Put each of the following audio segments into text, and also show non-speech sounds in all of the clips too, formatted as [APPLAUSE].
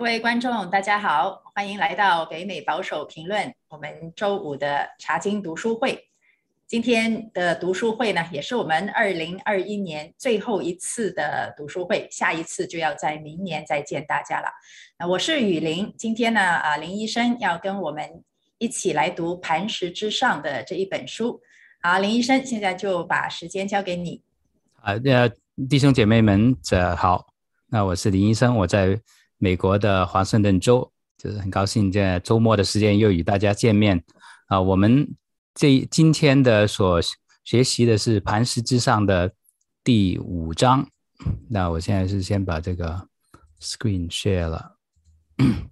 各位观众，大家好，欢迎来到北美保守评论。我们周五的查经读书会，今天的读书会呢，也是我们二零二一年最后一次的读书会，下一次就要在明年再见大家了。那我是雨林，今天呢，啊，林医生要跟我们一起来读《磐石之上》的这一本书。好，林医生，现在就把时间交给你。啊，呃，弟兄姐妹们，这好，那我是林医生，我在。美国的华盛顿州，就是很高兴在周末的时间又与大家见面啊。我们这今天的所学习的是《磐石之上》的第五章。那我现在是先把这个 screen share 了。[CLEARS THROAT]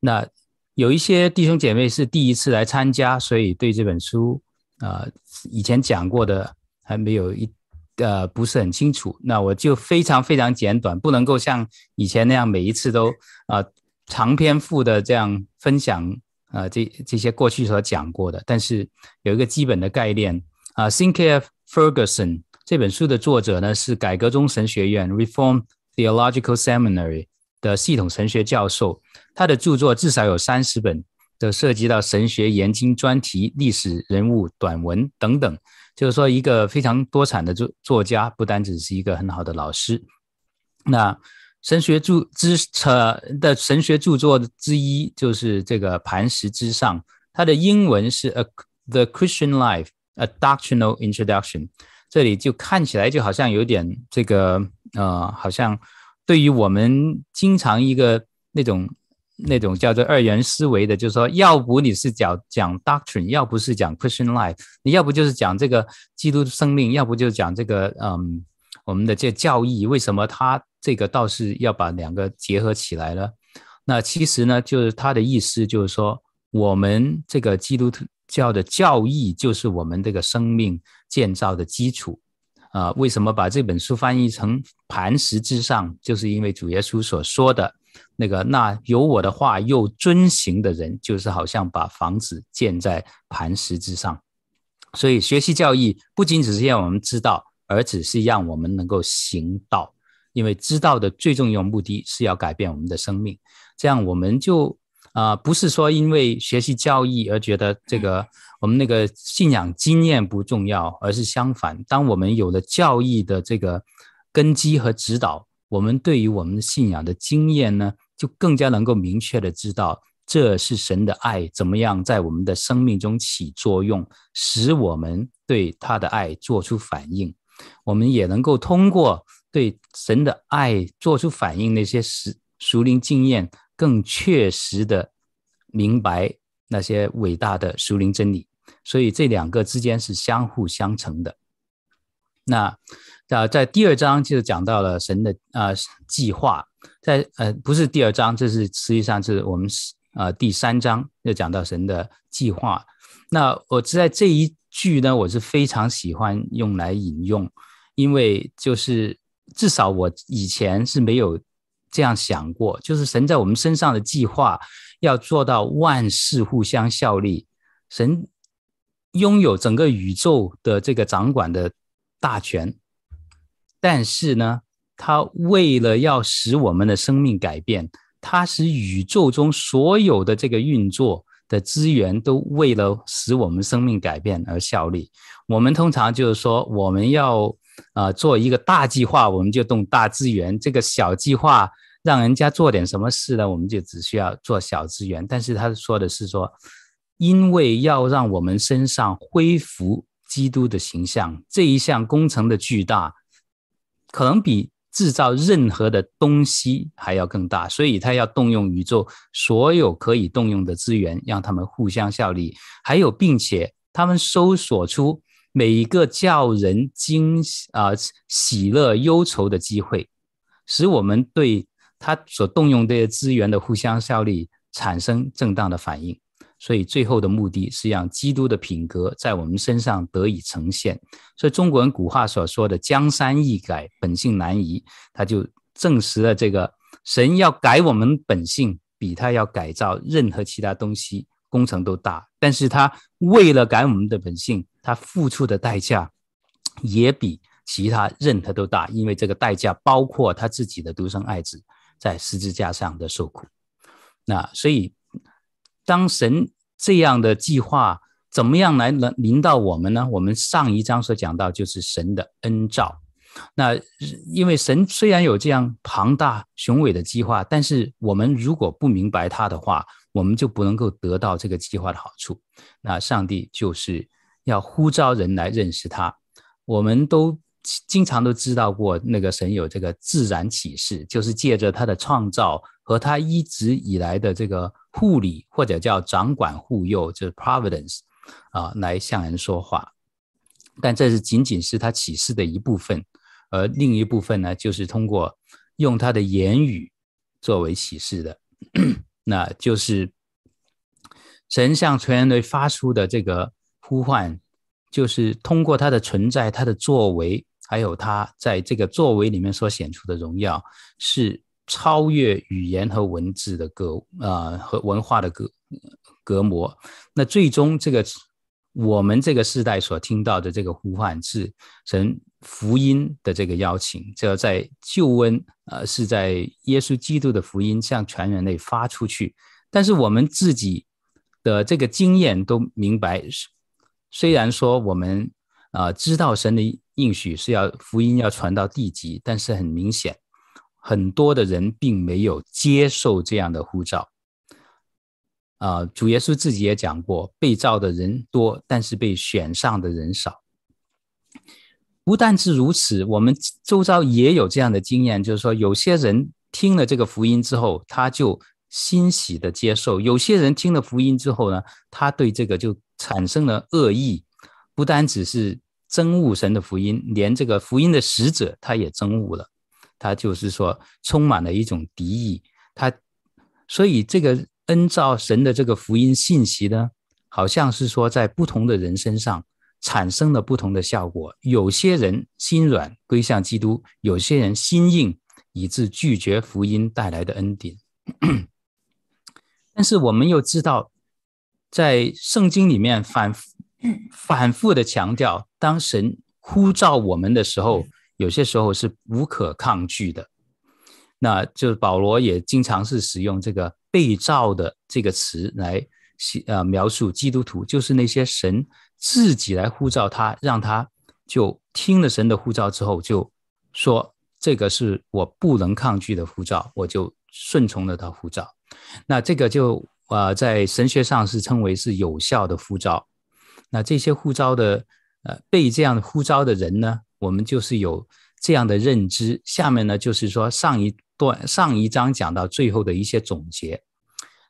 那有一些弟兄姐妹是第一次来参加，所以对这本书啊以前讲过的还没有一。呃，不是很清楚，那我就非常非常简短，不能够像以前那样每一次都啊、长篇幅的这样分享啊、这这些过去所讲过的，但是有一个基本的概念啊、呃、Sinclair Ferguson 这本书的作者呢是改革宗神学院 Reform Theological Seminary 的系统神学教授，他的著作至少有三十本，都涉及到神学研经专题、历史人物短文等等。就是说，一个非常多产的作作家，不单只是一个很好的老师。那神学著之呃的神学著作之一，就是这个《磐石之上》，它的英文是《A The Christian Life: A Doctrinal Introduction》。这里就看起来就好像有点这个呃，好像对于我们经常一个那种。那种叫做二元思维的，就是说，要不你是讲讲 doctrine，要不是讲 Christian life，你要不就是讲这个基督的生命，要不就是讲这个嗯，我们的这教义。为什么他这个倒是要把两个结合起来了？那其实呢，就是他的意思就是说，我们这个基督教的教义就是我们这个生命建造的基础啊。为什么把这本书翻译成磐石之上？就是因为主耶稣所说的。那个，那有我的话又遵行的人，就是好像把房子建在磐石之上。所以学习教义不仅只是让我们知道，而只是让我们能够行道。因为知道的最重要目的是要改变我们的生命。这样我们就啊、不是说因为学习教义而觉得这个我们那个信仰经验不重要，而是相反，当我们有了教义的这个根基和指导，我们对于我们的信仰的经验呢，就更加能够明确的知道，这是神的爱怎么样在我们的生命中起作用，使我们对他的爱做出反应。我们也能够通过对神的爱做出反应，那些属属灵经验，更确实的明白那些伟大的属灵真理。所以这两个之间是相互相成的。那啊，在第二章就讲到了神的啊计划。在呃，不是第二章，这是实际上是我们呃第三章就讲到神的计划。那我在这一句呢，我是非常喜欢用来引用，因为就是至少我以前是没有这样想过，就是神在我们身上的计划要做到万事互相效力，神拥有整个宇宙的这个掌管的大权，但是呢。他为了要使我们的生命改变，他使宇宙中所有的这个运作的资源都为了使我们生命改变而效力。我们通常就是说，我们要呃做一个大计划，我们就动大资源；这个小计划让人家做点什么事呢，我们就只需要做小资源。但是他说的是说，因为要让我们身上恢复基督的形象，这一项工程的巨大，可能比。制造任何的东西还要更大，所以他要动用宇宙所有可以动用的资源，让他们互相效力。还有，并且他们搜索出每一个叫人惊啊、喜乐忧愁的机会，使我们对他所动用这些资源的互相效力产生正当的反应。所以最后的目的是让基督的品格在我们身上得以呈现。所以中国人古话所说的“江山易改，本性难移”，他就证实了这个神要改我们本性，比他要改造任何其他东西工程都大。但是他为了改我们的本性，他付出的代价也比其他任何都大，因为这个代价包括他自己的独生爱子。在十字架上的受苦。那所以，当神这样的计划怎么样来能临到我们呢？我们上一章所讲到就是神的恩召。那因为神虽然有这样庞大雄伟的计划，但是我们如果不明白他的话，我们就不能够得到这个计划的好处。那上帝就是要呼召人来认识他。我们都经常都知道过，那个神有这个自然启示，就是借着他的创造和他一直以来的这个护理或者叫掌管护佑，就是 providence 啊，来向人说话。但这是仅仅是他启示的一部分。而另一部分呢，就是通过用他的言语作为启示的，[CLEARS THROAT] 那就是神向全人类发出的这个呼唤，就是通过他的存在、他的作为，还有他在这个作为里面所显出的荣耀，是超越语言和文字的隔啊、呃、和文化的隔隔膜。那最终这个。我们这个世代所听到的这个呼唤是神福音的这个邀请，这在救恩，呃，是在耶稣基督的福音向全人类发出去。但是我们自己的这个经验都明白，虽然说我们啊、知道神的应许是要福音要传到地极，但是很明显，很多的人并没有接受这样的呼召。啊、主耶稣自己也讲过，被召的人多，但是被选上的人少。不但是如此，我们周遭也有这样的经验，就是说，有些人听了这个福音之后，他就欣喜的接受；有些人听了福音之后呢，他对这个就产生了恶意，不单只是憎恶神的福音，连这个福音的使者他也憎恶了，他就是说充满了一种敌意。他所以这个。恩召神的这个福音信息呢，好像是说在不同的人身上产生了不同的效果。有些人心软归向基督，有些人心硬以致拒绝福音带来的恩典。但是我们又知道，在圣经里面反复反复的强调，当神呼召我们的时候，有些时候是无可抗拒的。那就是保罗也经常是使用这个。被召的这个词来呃描述基督徒，就是那些神自己来呼召他，让他就听了神的呼召之后，就说这个是我不能抗拒的呼召，我就顺从了他呼召。那这个就呃在神学上是称为是有效的呼召。那这些呼召的呃被这样呼召的人呢，我们就是有这样的认知。下面呢就是说上一段上一章讲到最后的一些总结。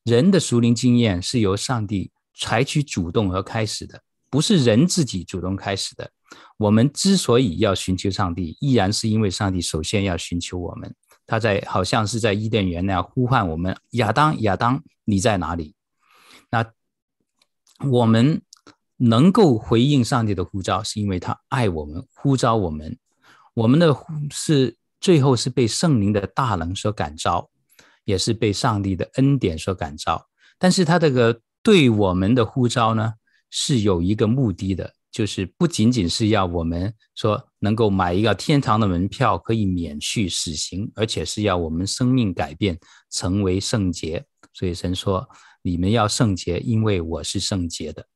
人的属灵经验是由上帝采取主动而开始的，不是人自己主动开始的。我们之所以要寻求上帝，依然是因为上帝首先要寻求我们。他在好像是在伊甸园那样呼唤我们：“亚当，亚当，你在哪里？”那我们能够回应上帝的呼召，是因为他爱我们，呼召我们。我们的呼是最后是被圣灵的大能所感召。也是被上帝的恩典所感召，但是他这个对我们的呼召呢，是有一个目的的，就是不仅仅是要我们说能够买一个天堂的门票可以免去死刑，而且是要我们生命改变，成为圣洁。所以神说：“你们要圣洁，因为我是圣洁的。”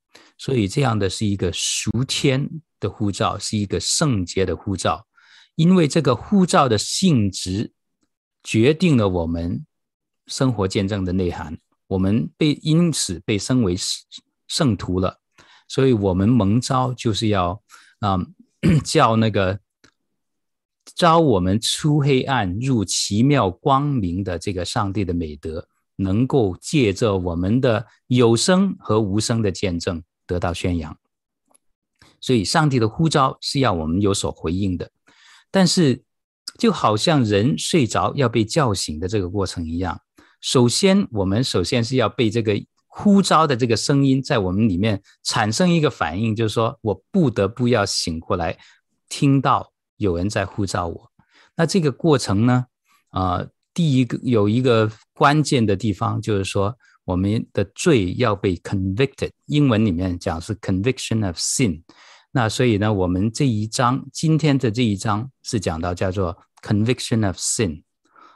所以这样的是一个属天的护照，是一个圣洁的护照，因为这个护照的性质决定了我们。生活见证的内涵，我们被因此被称为圣徒了，所以我们蒙召就是要啊、嗯、[COUGHS] 叫那个召我们出黑暗入奇妙光明的这个上帝的美德，能够借着我们的有声和无声的见证得到宣扬。所以，上帝的呼召是要我们有所回应的，但是就好像人睡着要被叫醒的这个过程一样。首先，我们首先是要被这个呼召的这个声音在我们里面产生一个反应，就是说我不得不要醒过来，听到有人在呼召我。那这个过程呢，啊、第一个有一个关键的地方，就是说我们的罪要被 convicted，英文里面讲是 conviction of sin。那所以呢，我们这一章今天的这一章是讲到叫做 conviction of sin。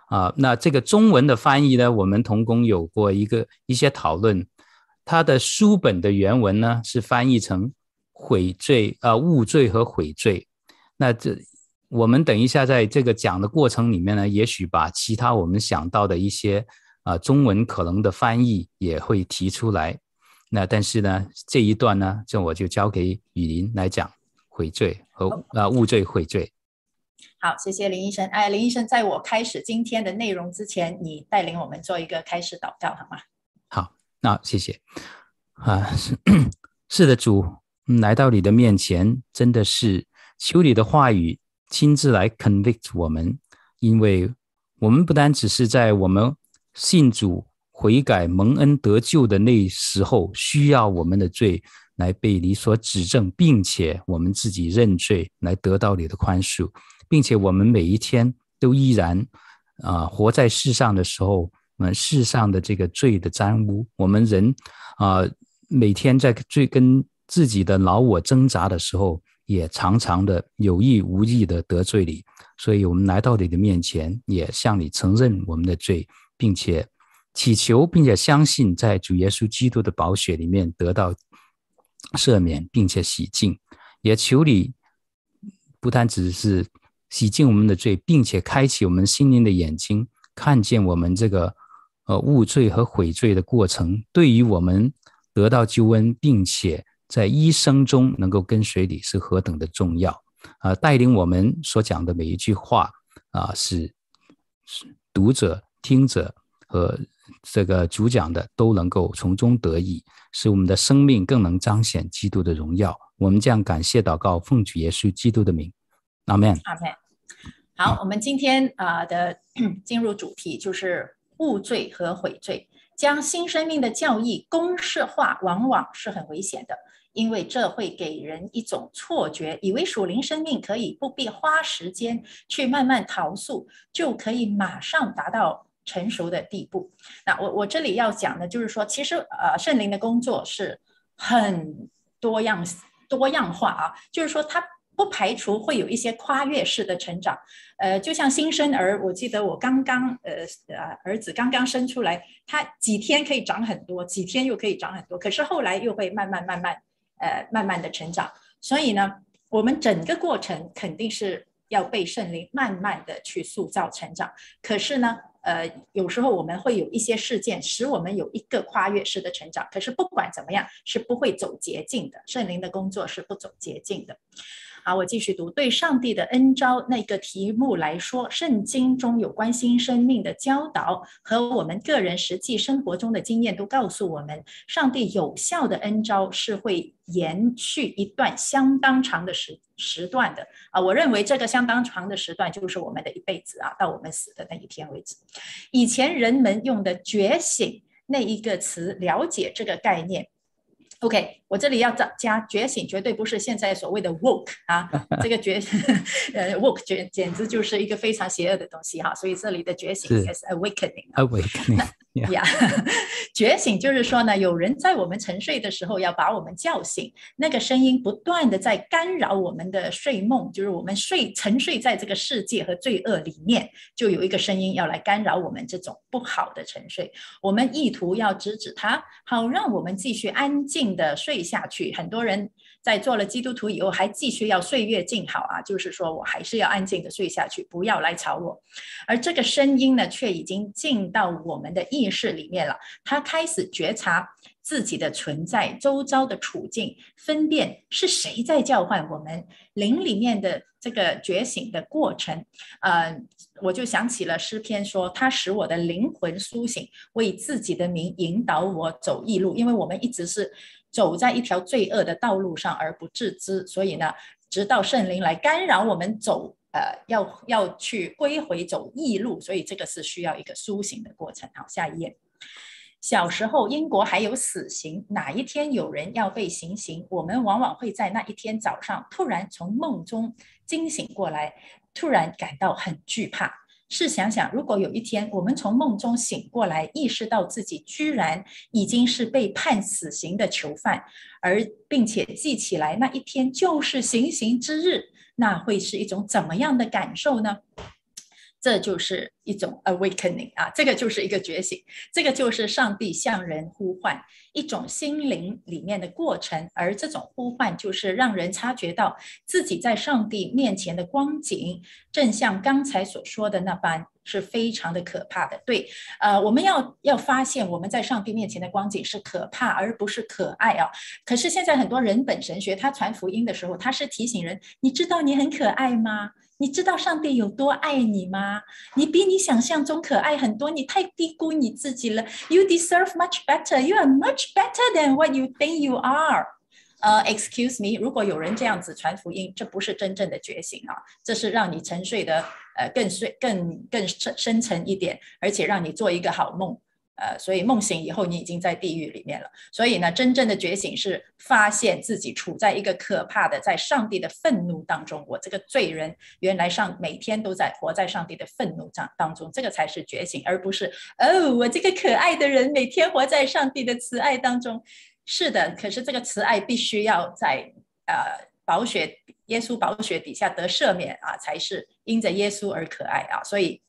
啊，那这个中文的翻译呢，我们同工有过一个一些讨论。它的书本的原文呢是翻译成悔罪啊、误罪和悔罪。那这我们等一下在这个讲的过程里面呢，也许把其他我们想到的一些啊中文可能的翻译也会提出来。那但是呢，这一段呢，这我就交给雨林来讲悔罪和啊误罪悔罪。好，谢谢林医生。哎，林医生，在我开始今天的内容之前，你带领我们做一个开始祷告，好吗？好，那谢谢。啊，是 [COUGHS] 是的，主，来到你的面前，真的是求你的话语亲自来 convict 我们，因为我们不单只是在我们信主悔改蒙恩得救的那时候需要我们的罪来被你所指正，并且我们自己认罪来得到你的宽恕。并且我们每一天都依然啊、活在世上的时候，我们世上的这个罪的沾污，我们人啊、每天在罪跟自己的老我挣扎的时候，也常常的有意无意的得罪你，所以我们来到你的面前，也向你承认我们的罪，并且祈求，并且相信在主耶稣基督的宝血里面得到赦免，并且洗净，也求你不单只是。洗净我们的罪，并且开启我们心灵的眼睛，看见我们这个呃误罪和悔罪的过程，对于我们得到救恩，并且在一生中能够跟随你是何等的重要啊、带领我们所讲的每一句话啊、是是读者、听者和这个主讲的都能够从中得益，使我们的生命更能彰显基督的荣耀。我们将感谢祷告，奉主耶稣基督的名，阿门。阿门。好，我们今天啊、的进入主题就是误罪和悔罪，将新生命的教义公式化，往往是很危险的，因为这会给人一种错觉，以为属灵生命可以不必花时间去慢慢陶塑，就可以马上达到成熟的地步。那我我这里要讲的，就是说，其实呃圣灵的工作是很多样多样化啊，就是说他。不排除会有一些跨越式的成长，呃，就像新生儿，我记得我刚刚，呃呃，儿子刚刚生出来，他几天可以长很多，几天又可以长很多，可是后来又会慢慢慢慢，呃，慢慢的成长。所以呢，我们整个过程肯定是要被圣灵慢慢的去塑造成长。可是呢，呃，有时候我们会有一些事件使我们有一个跨越式的成长，可是不管怎么样，是不会走捷径的。圣灵的工作是不走捷径的。好，我继续读。对上帝的恩召那个题目来说，圣经中有关新生命的教导和我们个人实际生活中的经验都告诉我们，上帝有效的恩召是会延续一段相当长的时时段的。啊，我认为这个相当长的时段就是我们的一辈子啊，到我们死的那一天为止。以前人们用的“觉醒”那一个词，了解这个概念。OK，我这里要加加觉醒，绝对不是现在所谓的 woke 啊，[LAUGHS] 这个觉 [LAUGHS] 呃 woke 简简直就是一个非常邪恶的东西哈，所以这里的觉醒也是 awakening，awakening，呀，[LAUGHS] 觉醒就是说呢，有人在我们沉睡的时候要把我们叫醒，那个声音不断的在干扰我们的睡梦，就是我们睡沉睡在这个世界和罪恶里面，就有一个声音要来干扰我们这种不好的沉睡，我们意图要制止它，好让我们继续安静。的睡下去，很多人在做了基督徒以后还继续要岁月静好啊，就是说我还是要安静的睡下去，不要来吵我。而这个声音呢，却已经进到我们的意识里面了，他开始觉察自己的存在、周遭的处境，分辨是谁在叫唤我们。灵里面的这个觉醒的过程，呃，我就想起了诗篇说，他使我的灵魂苏醒，为自己的名引导我走义路，因为我们一直是。走在一条罪恶的道路上而不自知，所以呢，直到圣灵来干扰我们走，呃，要要去归回走义路，所以这个是需要一个苏醒的过程。好，下一页。小时候，英国还有死刑，哪一天有人要被行刑，我们往往会在那一天早上突然从梦中惊醒过来，突然感到很惧怕。试想想，如果有一天我们从梦中醒过来，意识到自己居然已经是被判死刑的囚犯，而并且记起来那一天就是行刑之日，那会是一种怎么样的感受呢？这就是一种 awakening 啊，这个就是一个觉醒，这个就是上帝向人呼唤一种心灵里面的过程，而这种呼唤就是让人察觉到自己在上帝面前的光景，正像刚才所说的那般，是非常的可怕的。对，呃，我们要要发现我们在上帝面前的光景是可怕，而不是可爱啊。可是现在很多人本神学，他传福音的时候，他是提醒人，你知道你很可爱吗？你知道上帝有多爱你吗？你比你想象中可爱很多，你太低估你自己了。You deserve much better. You are much better than what you think you are. 呃、，excuse me，如果有人这样子传福音，这不是真正的觉醒啊，这是让你沉睡的呃更睡更更深深沉一点，而且让你做一个好梦。呃，所以梦醒以后，你已经在地狱里面了。所以呢，真正的觉醒是发现自己处在一个可怕的，在上帝的愤怒当中。我这个罪人，原来上每天都在活在上帝的愤怒当当中，这个才是觉醒，而不是哦，我这个可爱的人每天活在上帝的慈爱当中。是的，可是这个慈爱必须要在呃宝血耶稣宝血底下得赦免啊，才是因着耶稣而可爱啊。所以。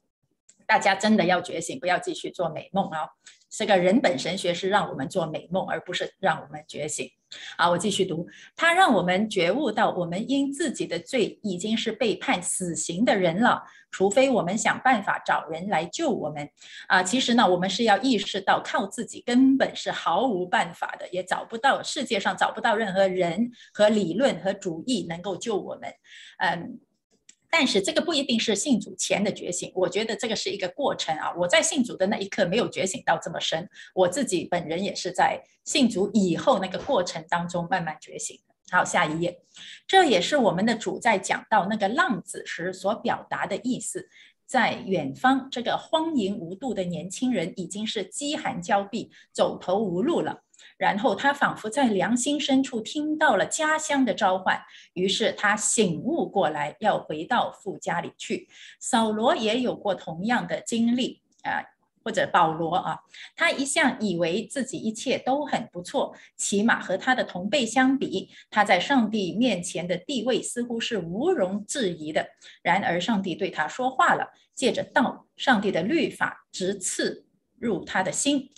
大家真的要觉醒，不要继续做美梦啊！这个人本神学是让我们做美梦，而不是让我们觉醒。好，我继续读，它让我们觉悟到，我们因自己的罪已经是被判死刑的人了，除非我们想办法找人来救我们。啊，其实呢，我们是要意识到，靠自己根本是毫无办法的，也找不到世界上找不到任何人和理论和主义能够救我们。嗯。但是这个不一定是信主前的觉醒，我觉得这个是一个过程啊。我在信主的那一刻没有觉醒到这么深，我自己本人也是在信主以后那个过程当中慢慢觉醒的。好，下一页，这也是我们的主在讲到那个浪子时所表达的意思。在远方，这个荒淫无度的年轻人已经是饥寒交迫、走投无路了。然后他仿佛在良心深处听到了家乡的召唤，于是他醒悟过来，要回到父家里去。扫罗也有过同样的经历啊，或者保罗啊，他一向以为自己一切都很不错，起码和他的同辈相比，他在上帝面前的地位似乎是毋庸置疑的。然而上帝对他说话了，借着道，上帝的律法直刺入他的心。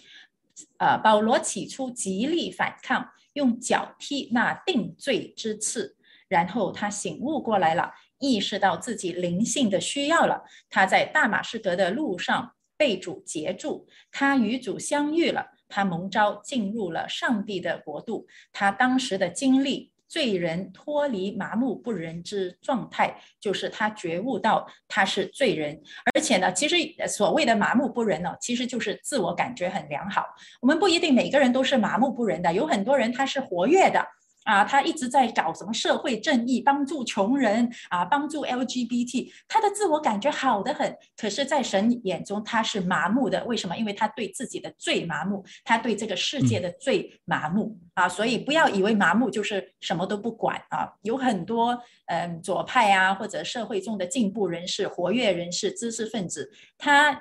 呃，保罗起初极力反抗，用脚踢那定罪之刺，然后他醒悟过来了，意识到自己灵性的需要了。他在大马士革的路上被主截住，他与主相遇了，他蒙召进入了上帝的国度。他当时的经历。罪人脱离麻木不仁之状态，就是他觉悟到他是罪人，而且呢，其实所谓的麻木不仁呢，其实就是自我感觉很良好。我们不一定每个人都是麻木不仁的，有很多人他是活跃的。啊，他一直在搞什么社会正义，帮助穷人啊，帮助 LGBT，他的自我感觉好得很。可是，在神眼中，他是麻木的。为什么？因为他对自己的罪麻木，他对这个世界的罪麻木啊。所以，不要以为麻木就是什么都不管啊。有很多嗯左派啊，或者社会中的进步人士、活跃人士、知识分子，他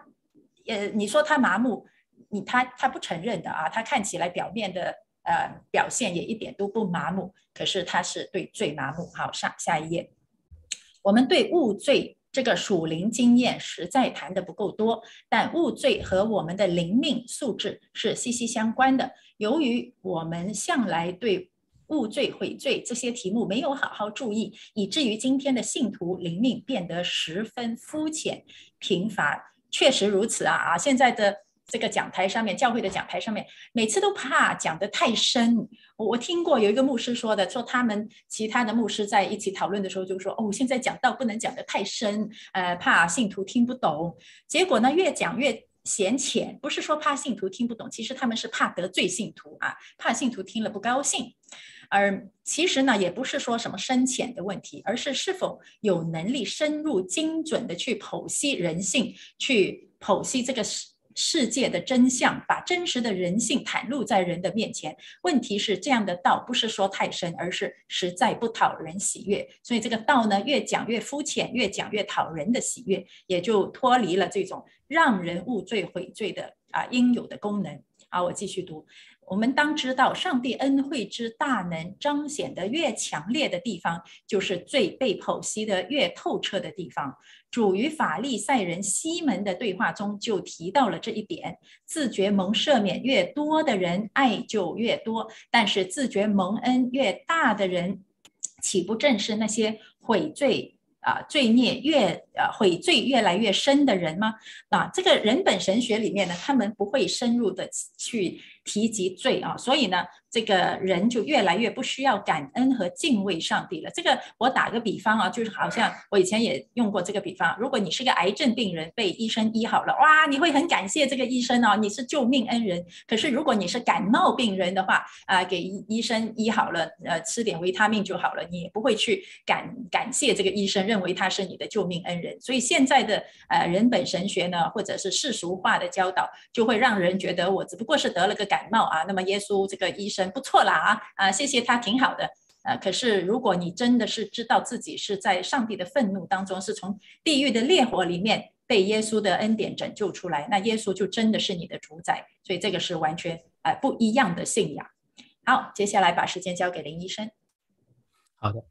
呃，你说他麻木，你他他不承认的啊。他看起来表面的。呃，表现也一点都不麻木，可是他是对罪麻木。好，上下一页，我们对悟罪这个属灵经验实在谈得不够多，但悟罪和我们的灵命素质是息息相关的。由于我们向来对悟罪悔罪这些题目没有好好注意，以至于今天的信徒灵命变得十分肤浅贫乏。确实如此啊啊！现在的。这个讲台上面，教会的讲台上面，每次都怕讲得太深。我我听过有一个牧师说的，说他们其他的牧师在一起讨论的时候，就说哦，现在讲道不能讲得太深，呃，怕信徒听不懂。结果呢，越讲越显浅，不是说怕信徒听不懂，其实他们是怕得罪信徒啊，怕信徒听了不高兴。而其实呢，也不是说什么深浅的问题，而是是否有能力深入精准的去剖析人性，去剖析这个世界的真相，把真实的人性袒露在人的面前。问题是，这样的道不是说太深，而是实在不讨人喜悦。所以这个道呢，越讲越肤浅，越讲越讨人的喜悦，也就脱离了这种让人悟罪悔罪的啊应有的功能。好，我继续读。我们当知道，上帝恩惠之大能彰显得越强烈的地方，就是最被剖析得越透彻的地方。主与法利赛人西门的对话中就提到了这一点：自觉蒙赦免越多的人，爱就越多；但是自觉蒙恩越大的人，岂不正是那些悔罪？啊，罪孽越呃悔罪越来越深的人吗？啊，这个人本神学里面呢，他们不会深入的去提及罪啊，所以呢。这个人就越来越不需要感恩和敬畏上帝了。这个我打个比方啊，就是好像我以前也用过这个比方。如果你是个癌症病人，被医生医好了，哇，你会很感谢这个医生哦，你是救命恩人。可是如果你是感冒病人的话，啊，给医生医好了，呃，吃点维他命就好了，你也不会去感感谢这个医生，认为他是你的救命恩人。所以现在的呃人本神学呢，或者是世俗化的教导，就会让人觉得我只不过是得了个感冒啊，那么耶稣这个医生。不错啦啊啊，谢谢他挺好的，呃，可是如果你真的是知道自己是在上帝的愤怒当中，是从地狱的烈火里面被耶稣的恩典拯救出来，那耶稣就真的是你的主宰，所以这个是完全啊不一样的信仰。好，接下来把时间交给林医生。好的，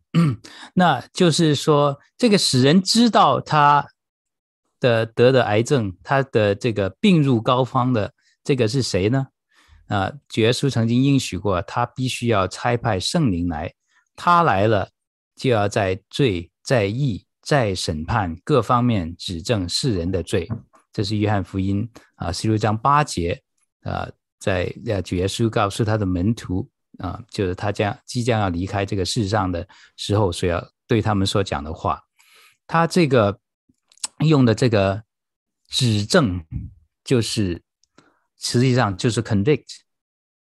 那就是说，这个使人知道他的得的癌症，他的这个病入膏肓的这个是谁呢？啊，主耶稣曾经应许过，他必须要差派圣灵来，他来了就要在罪、在义、在审判各方面指证世人的罪。这是约翰福音啊十六章八节啊，在主耶稣告诉他的门徒啊，就是他将即将要离开这个世上的时候，所要对他们所讲的话。他这个用的这个指证就是。实际上就是 convict，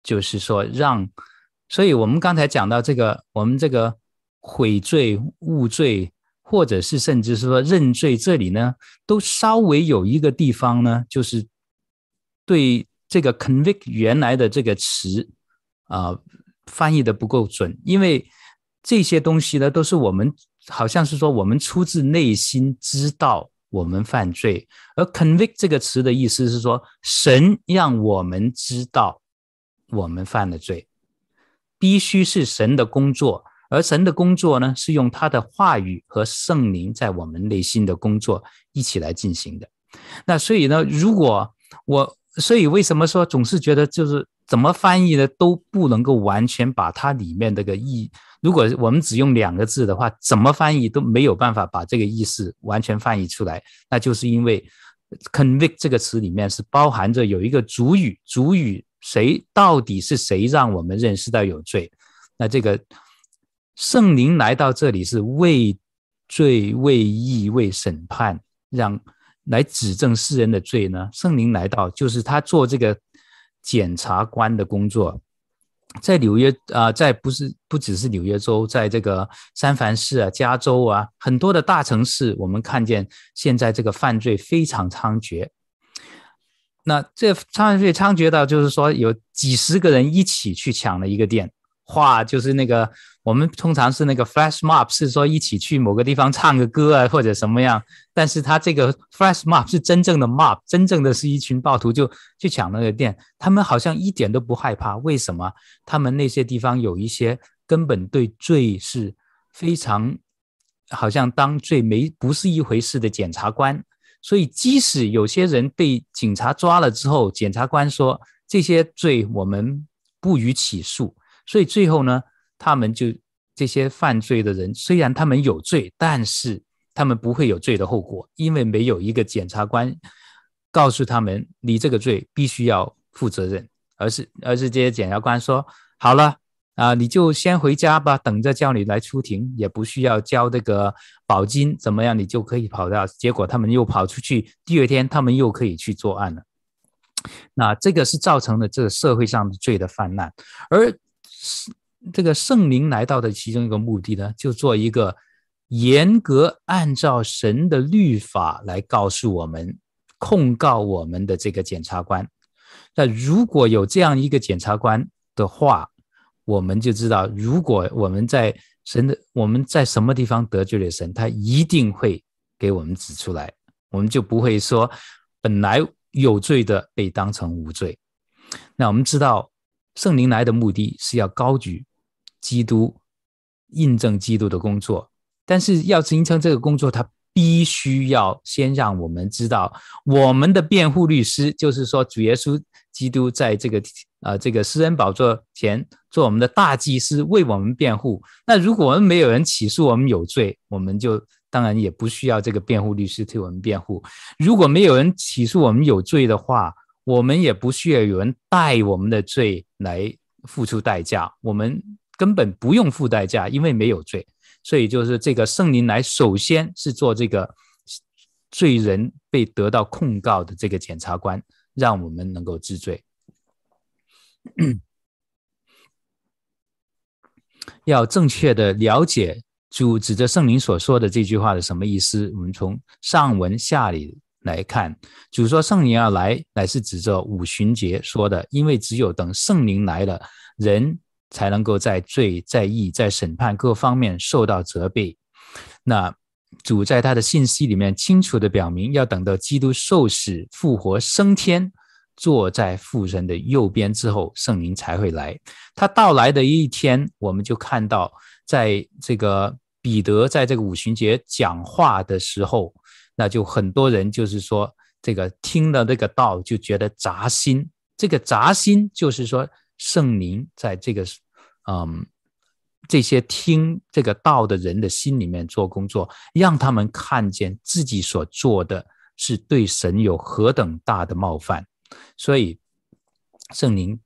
就是说让，所以我们刚才讲到这个，我们这个悔罪、误罪，或者是甚至是说认罪，这里呢，都稍微有一个地方呢，就是对这个 convict 原来的这个词啊、翻译的不够准，因为这些东西呢，都是我们好像是说我们出自内心知道。我们犯罪，而 convict 这个词的意思是说，神让我们知道我们犯了罪，必须是神的工作，而神的工作呢，是用他的话语和圣灵在我们内心的工作一起来进行的。那所以呢，如果我，所以为什么说总是觉得就是怎么翻译呢都不能够完全把它里面这个意。如果我们只用两个字的话，怎么翻译都没有办法把这个意思完全翻译出来。那就是因为 “convict” 这个词里面是包含着有一个主语，主语谁到底是谁让我们认识到有罪？那这个圣灵来到这里是为罪、为义、为审判，让来指证世人的罪呢？圣灵来到就是他做这个检察官的工作。在纽约啊、在不是不只是纽约州，在这个三藩市啊、加州啊，很多的大城市，我们看见现在这个犯罪非常猖獗。那这犯罪猖獗到，就是说有几十个人一起去抢了一个店。话就是那个，我们通常是那个 flash mob，是说一起去某个地方唱个歌啊，或者什么样。但是他这个 flash mob 是真正的 mob，真正的是一群暴徒就去抢那个店，他们好像一点都不害怕。为什么？他们那些地方有一些根本对罪是非常，好像当罪没不是一回事的检察官。所以即使有些人被警察抓了之后，检察官说这些罪我们不予起诉。所以最后呢，他们就这些犯罪的人，虽然他们有罪，但是他们不会有罪的后果，因为没有一个检察官告诉他们你这个罪必须要负责任，而是而是这些检察官说好了啊，你就先回家吧，等着叫你来出庭，也不需要交这个保金，怎么样你就可以跑掉。结果他们又跑出去，第二天他们又可以去作案了。那这个是造成了这个社会上的罪的泛滥，而。这个圣灵来到的其中一个目的呢，就做一个严格按照神的律法来告诉我们、控告我们的这个检察官。那如果有这样一个检察官的话，我们就知道，如果我们在神的我们在什么地方得罪了神，他一定会给我们指出来，我们就不会说本来有罪的被当成无罪。那我们知道，圣灵来的目的是要高举基督，印证基督的工作。但是要形成这个工作，他必须要先让我们知道，我们的辩护律师，就是说主耶稣基督在这个呃这个施恩宝座前做我们的大祭司，为我们辩护。那如果我们没有人起诉我们有罪，我们就当然也不需要这个辩护律师替我们辩护。如果没有人起诉我们有罪的话，我们也不需要有人代我们的罪来付出代价，我们根本不用付代价，因为没有罪。所以就是这个圣灵来，首先是做这个罪人被得到控告的这个检察官，让我们能够治罪。[COUGHS] 要正确的了解主指着圣灵所说的这句话的什么意思，我们从上文下理来看，主说圣灵要来，乃是指着五旬节说的，因为只有等圣灵来了，人。才能够在罪、在义、在审判各方面受到责备。那主在他的信息里面清楚地表明，要等到基督受死、复活、升天，坐在父神的右边之后，圣灵才会来。他到来的一天，我们就看到，在这个彼得在这个五旬节讲话的时候，那就很多人就是说，这个听了这个道就觉得扎心。这个扎心就是说。圣灵在这个，嗯，这些听这个道的人的心里面做工作，让他们看见自己所做的是对神有何等大的冒犯。所以，圣灵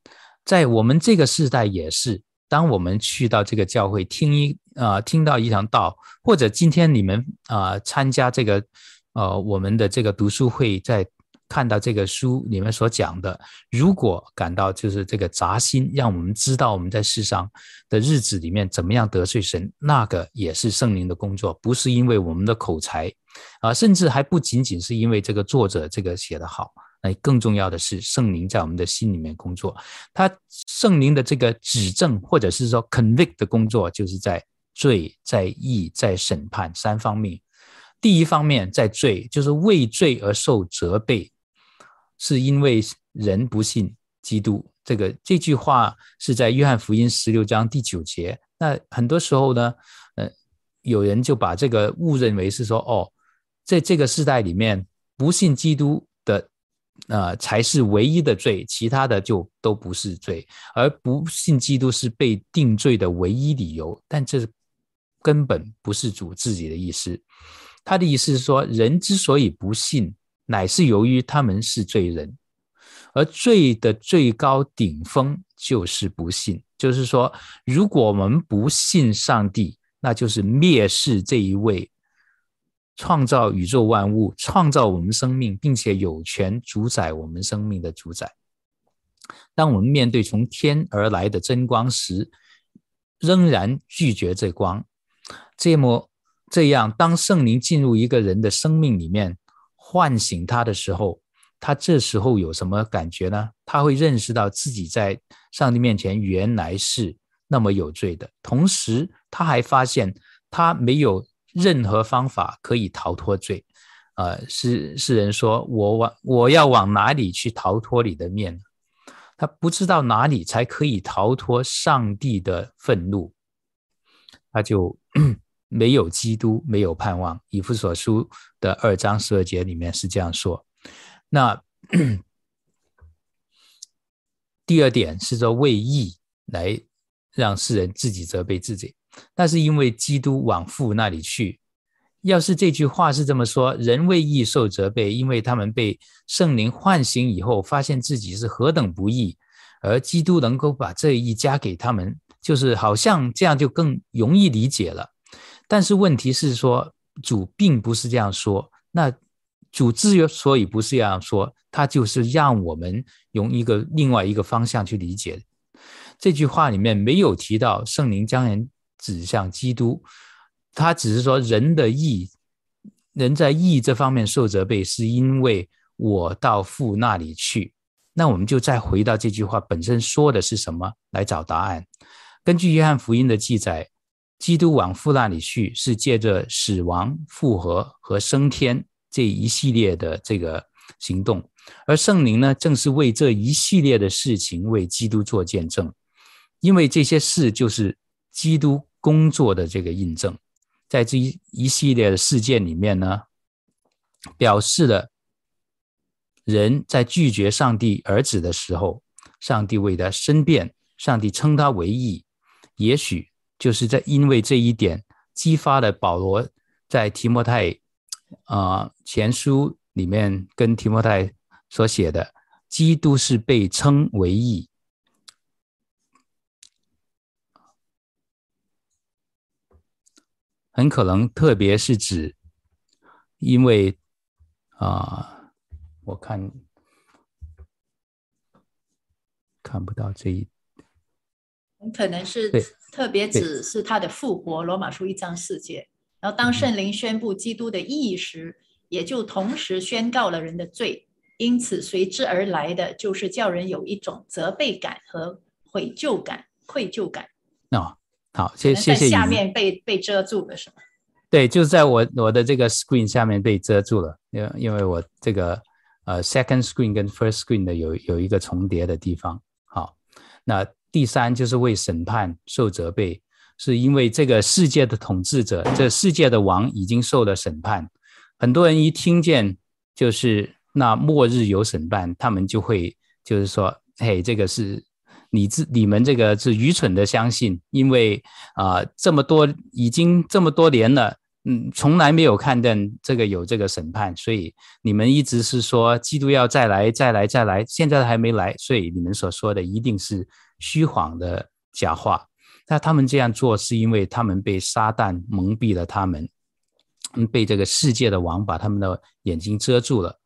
在我们这个时代也是，当我们去到这个教会听一啊、听到一堂道，或者今天你们啊、参加这个呃我们的这个读书会，在。看到这个书里面所讲的，如果感到就是这个扎心，让我们知道我们在世上的日子里面怎么样得罪神，那个也是圣灵的工作，不是因为我们的口才啊，甚至还不仅仅是因为这个作者这个写得好，那更重要的是圣灵在我们的心里面工作。他圣灵的这个指正或者是说 convict 的工作，就是在罪、在义、在审判三方面。第一方面在罪，就是为罪而受责备。是因为人不信基督，这个这句话是在约翰福音十六章第九节。那很多时候呢，呃，有人就把这个误认为是说，哦，在这个时代里面，不信基督的，呃，才是唯一的罪，其他的就都不是罪，而不信基督是被定罪的唯一理由。但这根本不是主自己的意思，他的意思是说，人之所以不信。乃是由于他们是罪人，而罪的最高顶峰就是不信。就是说，如果我们不信上帝，那就是蔑视这一位创造宇宙万物、创造我们生命，并且有权主宰我们生命的主宰。当我们面对从天而来的真光时，仍然拒绝这光。这么这样，当圣灵进入一个人的生命里面，唤醒他的时候，他这时候有什么感觉呢？他会认识到自己在上帝面前原来是那么有罪的，同时他还发现他没有任何方法可以逃脱罪。呃，是是人说：“我往我要往哪里去逃脱你的面？”他不知道哪里才可以逃脱上帝的愤怒，他就。没有基督，没有盼望。以弗所书的二章十二节里面是这样说。那第二点是说为义来让世人自己责备自己，那是因为基督往父那里去。要是这句话是这么说，人为义受责备，因为他们被圣灵唤醒以后，发现自己是何等不义，而基督能够把这义加给他们，就是好像这样就更容易理解了。但是问题是说，主并不是这样说。那主之所以不是这样说，他就是让我们用一个另外一个方向去理解。这句话里面没有提到圣灵将人指向基督，他只是说人的义，人在义这方面受责备，是因为我到父那里去。那我们就再回到这句话本身说的是什么来找答案。根据约翰福音的记载。基督往父那里去，是借着死亡、复活和升天这一系列的这个行动，而圣灵呢，正是为这一系列的事情为基督做见证，因为这些事就是基督工作的这个印证。在这一一系列的事件里面呢，表示了人在拒绝上帝儿子的时候，上帝为他申辩，上帝称他为义，也许就是在因为这一点激发了保罗在提摩太啊、呃、前书里面跟提摩太所写的，基督是被称为义。很可能，特别是指，因为啊，我看看不到这一，很可能是特别指是他的复活，罗马书一章四节。然后当圣灵宣布基督的意义时，也就同时宣告了人的罪，因此随之而来的就是叫人有一种责备感和悔疚感、愧疚感。哦好，谢谢谢。在下面被被遮住了是吗？对，就是在我我的这个 screen 下面被遮住了，因为因为我这个呃 second screen 跟 first screen 的有有一个重叠的地方。好，那第三就是为审判受责备，是因为这个世界的统治者，这世界的王已经受了审判。很多人一听见就是那末日有审判，他们就会就是说，嘿，这个是。你自你们这个是愚蠢的相信，因为啊、这么多已经这么多年了，嗯，从来没有看见这个有这个审判，所以你们一直是说基督要再来再来再来，现在还没来，所以你们所说的一定是虚谎的假话。那他们这样做是因为他们被撒旦蒙蔽了，他们被这个世界的王把他们的眼睛遮住了。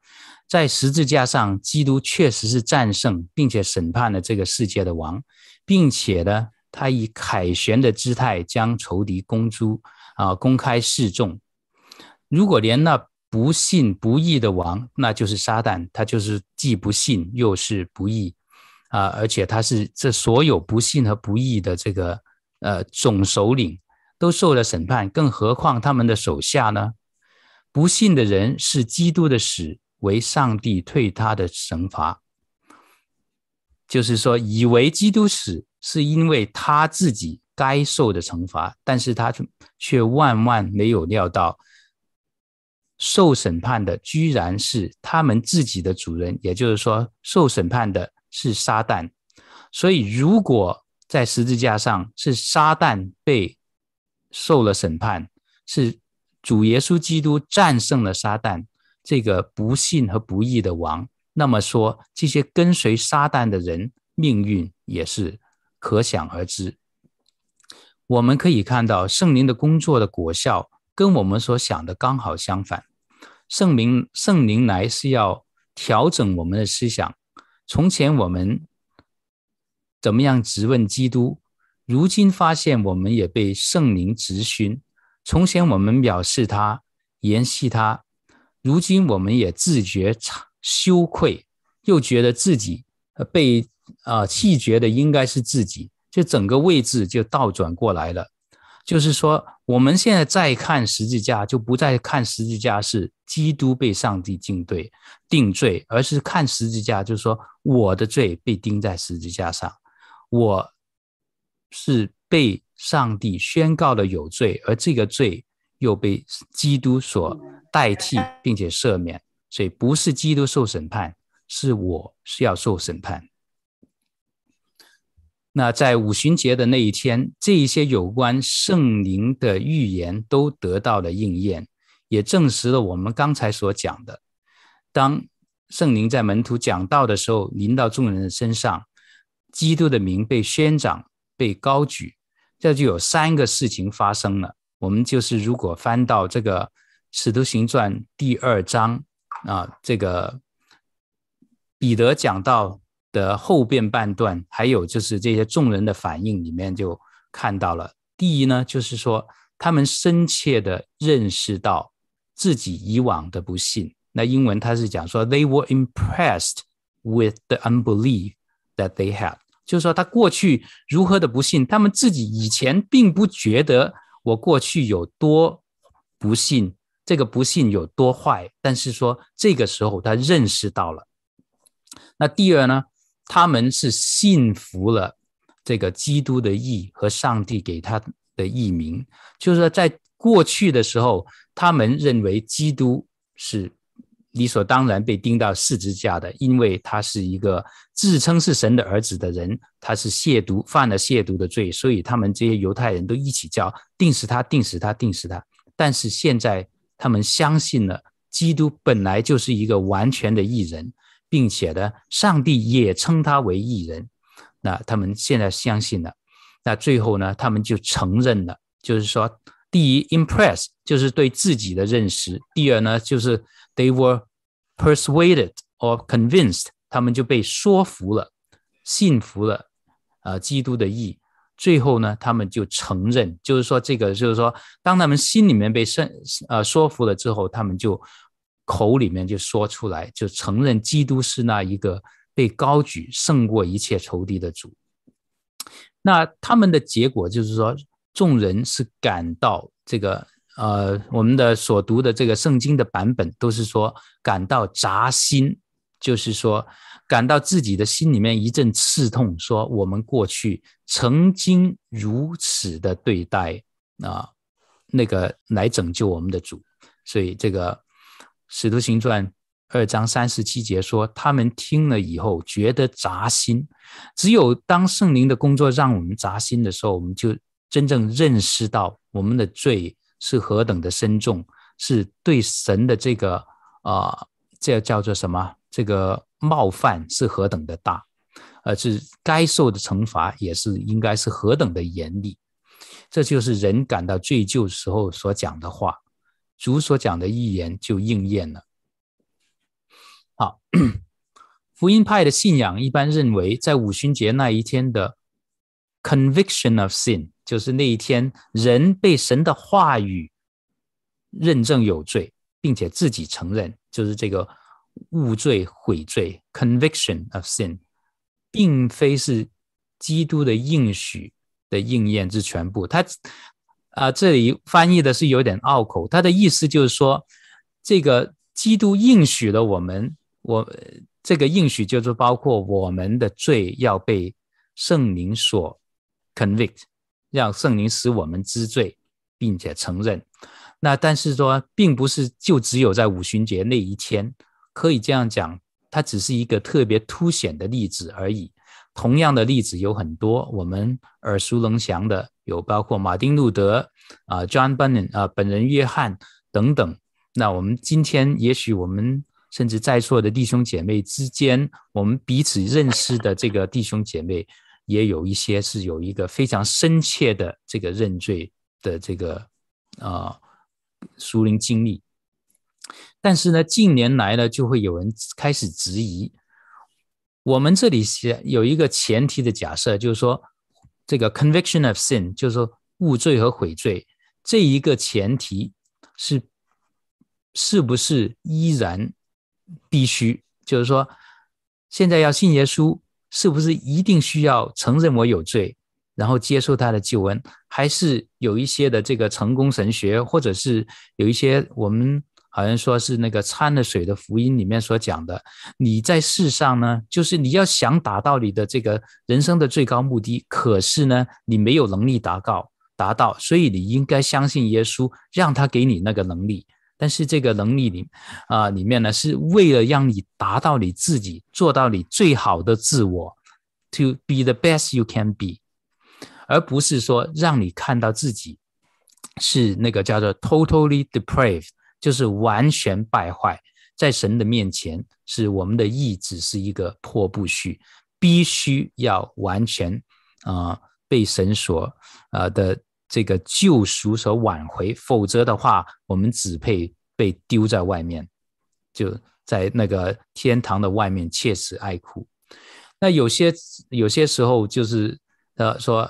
在十字架上，基督确实是战胜并且审判了这个世界的王，并且呢，他以凯旋的姿态将仇敌公诸啊公开示众。如果连那不信不义的王，那就是撒旦，他就是既不信又是不义啊，而且他是这所有不信和不义的这个呃总首领，都受了审判，更何况他们的手下呢？不信的人是基督的死。为上帝退他的惩罚，就是说，以为基督死是因为他自己该受的惩罚，但是他却万万没有料到，受审判的居然是他们自己的主人，也就是说，受审判的是撒旦。所以，如果在十字架上是撒旦被受了审判，是主耶稣基督战胜了撒旦。这个不信和不义的王，那么说这些跟随撒旦的人命运也是可想而知。我们可以看到圣灵的工作的果效跟我们所想的刚好相反。圣灵圣灵来是要调整我们的思想。从前我们怎么样质问基督，如今发现我们也被圣灵质询。从前我们藐视他，厌弃他。如今我们也自觉羞愧，又觉得自己被啊弃绝的应该是自己，就整个位置就倒转过来了。就是说，我们现在再看十字架，就不再看十字架是基督被上帝定罪定罪，而是看十字架，就是说我的罪被钉在十字架上，我是被上帝宣告了有罪，而这个罪又被基督所。代替并且赦免，所以不是基督受审判，是我是要受审判。那在五旬节的那一天，这一些有关圣灵的预言都得到了应验，也证实了我们刚才所讲的：当圣灵在门徒讲道的时候，临到众人的身上，基督的名被宣长、被高举，这就有三个事情发生了。我们就是如果翻到这个。《使徒行传》第二章啊，这个彼得讲到的后边半段，还有就是这些众人的反应里面就看到了。第一呢，就是说他们深切的认识到自己以往的不幸。那英文他是讲说，They were impressed with the unbelief that they had，就是说他过去如何的不幸，他们自己以前并不觉得我过去有多不幸。这个不幸有多坏，但是说这个时候他认识到了，那第二呢，他们是信服了这个基督的义和上帝给他的义名，就是说在过去的时候，他们认为基督是理所当然被钉到十字架的，因为他是一个自称是神的儿子的人，他是亵渎犯了亵渎的罪，所以他们这些犹太人都一起叫钉死他，钉死他，钉死他。但是现在他们相信了，基督本来就是一个完全的义人，并且呢，上帝也称他为义人。那他们现在相信了，那最后呢，他们就承认了，就是说，第一，impress 就是对自己的认识；第二呢，就是 they were persuaded or convinced，他们就被说服了，信服了，呃，基督的义。最后呢，他们就承认，就是说，这个就是说，当他们心里面被圣呃说服了之后，他们就口里面就说出来，就承认基督是那一个被高举胜过一切仇敌的主。那他们的结果就是说，众人是感到这个呃，我们的所读的这个圣经的版本都是说感到扎心，就是说。感到自己的心里面一阵刺痛，说我们过去曾经如此的对待啊，那个来拯救我们的主，所以这个《使徒行传》二章三十七节说，他们听了以后觉得扎心。只有当圣灵的工作让我们扎心的时候，我们就真正认识到我们的罪是何等的深重，是对神的这个啊，这叫做什么？这个。冒犯是何等的大，而是该受的惩罚也是应该是何等的严厉。这就是人感到罪疚时候所讲的话，主所讲的预言就应验了。好，[COUGHS] 福音派的信仰一般认为，在五旬节那一天的 conviction of sin，就是那一天人被神的话语认证有罪，并且自己承认，就是这个。误罪悔罪 （conviction of sin） 并非是基督的应许的应验之全部。他啊，这里翻译的是有点拗口。他的意思就是说，这个基督应许了我们，我这个应许就是包括我们的罪要被圣灵所 convict，让圣灵使我们知罪，并且承认。那但是说，并不是就只有在五旬节那一天。可以这样讲，它只是一个特别凸显的例子而已。同样的例子有很多，我们耳熟能详的有包括马丁路德啊、John Bunyan 啊、本人约翰等等。那我们今天也许我们甚至在座的弟兄姐妹之间，我们彼此认识的这个弟兄姐妹，也有一些是有一个非常深切的这个认罪的这个啊属灵经历。但是呢，近年来呢，就会有人开始质疑。我们这里是有一个前提的假设，就是说，这个 conviction of sin，就是说误罪和悔罪，这一个前提是是不是依然必须？就是说，现在要信耶稣，是不是一定需要承认我有罪，然后接受他的救恩？还是有一些的这个成功神学，或者是有一些我们。好像说是那个掺了水的福音里面所讲的，你在世上呢，就是你要想达到你的这个人生的最高目的，可是呢，你没有能力达到达到，所以你应该相信耶稣，让他给你那个能力。但是这个能力里啊、里面呢，是为了让你达到你自己，做到你最好的自我，to be the best you can be，而不是说让你看到自己是那个叫做 totally depraved。就是完全败坏，在神的面前，是我们的意志是一个破布絮，必须要完全啊、被神所啊、呃、的这个救赎所挽回，否则的话，我们只配被丢在外面，就在那个天堂的外面切齿哀哭。那有些有些时候就是呃说，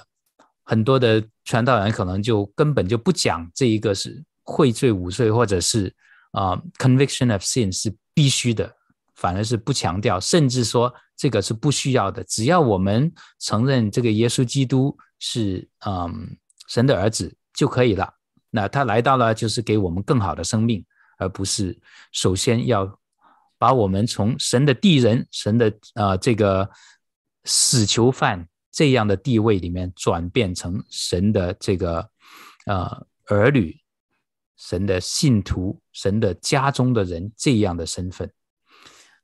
很多的传道人可能就根本就不讲这一个是。悔罪无罪，或者是啊、conviction of sin 是必须的，反而是不强调，甚至说这个是不需要的。只要我们承认这个耶稣基督是嗯、神的儿子就可以了。那他来到了，就是给我们更好的生命，而不是首先要把我们从神的地人、神的呃这个死囚犯这样的地位里面转变成神的这个呃儿女、神的信徒、神的家中的人这样的身份。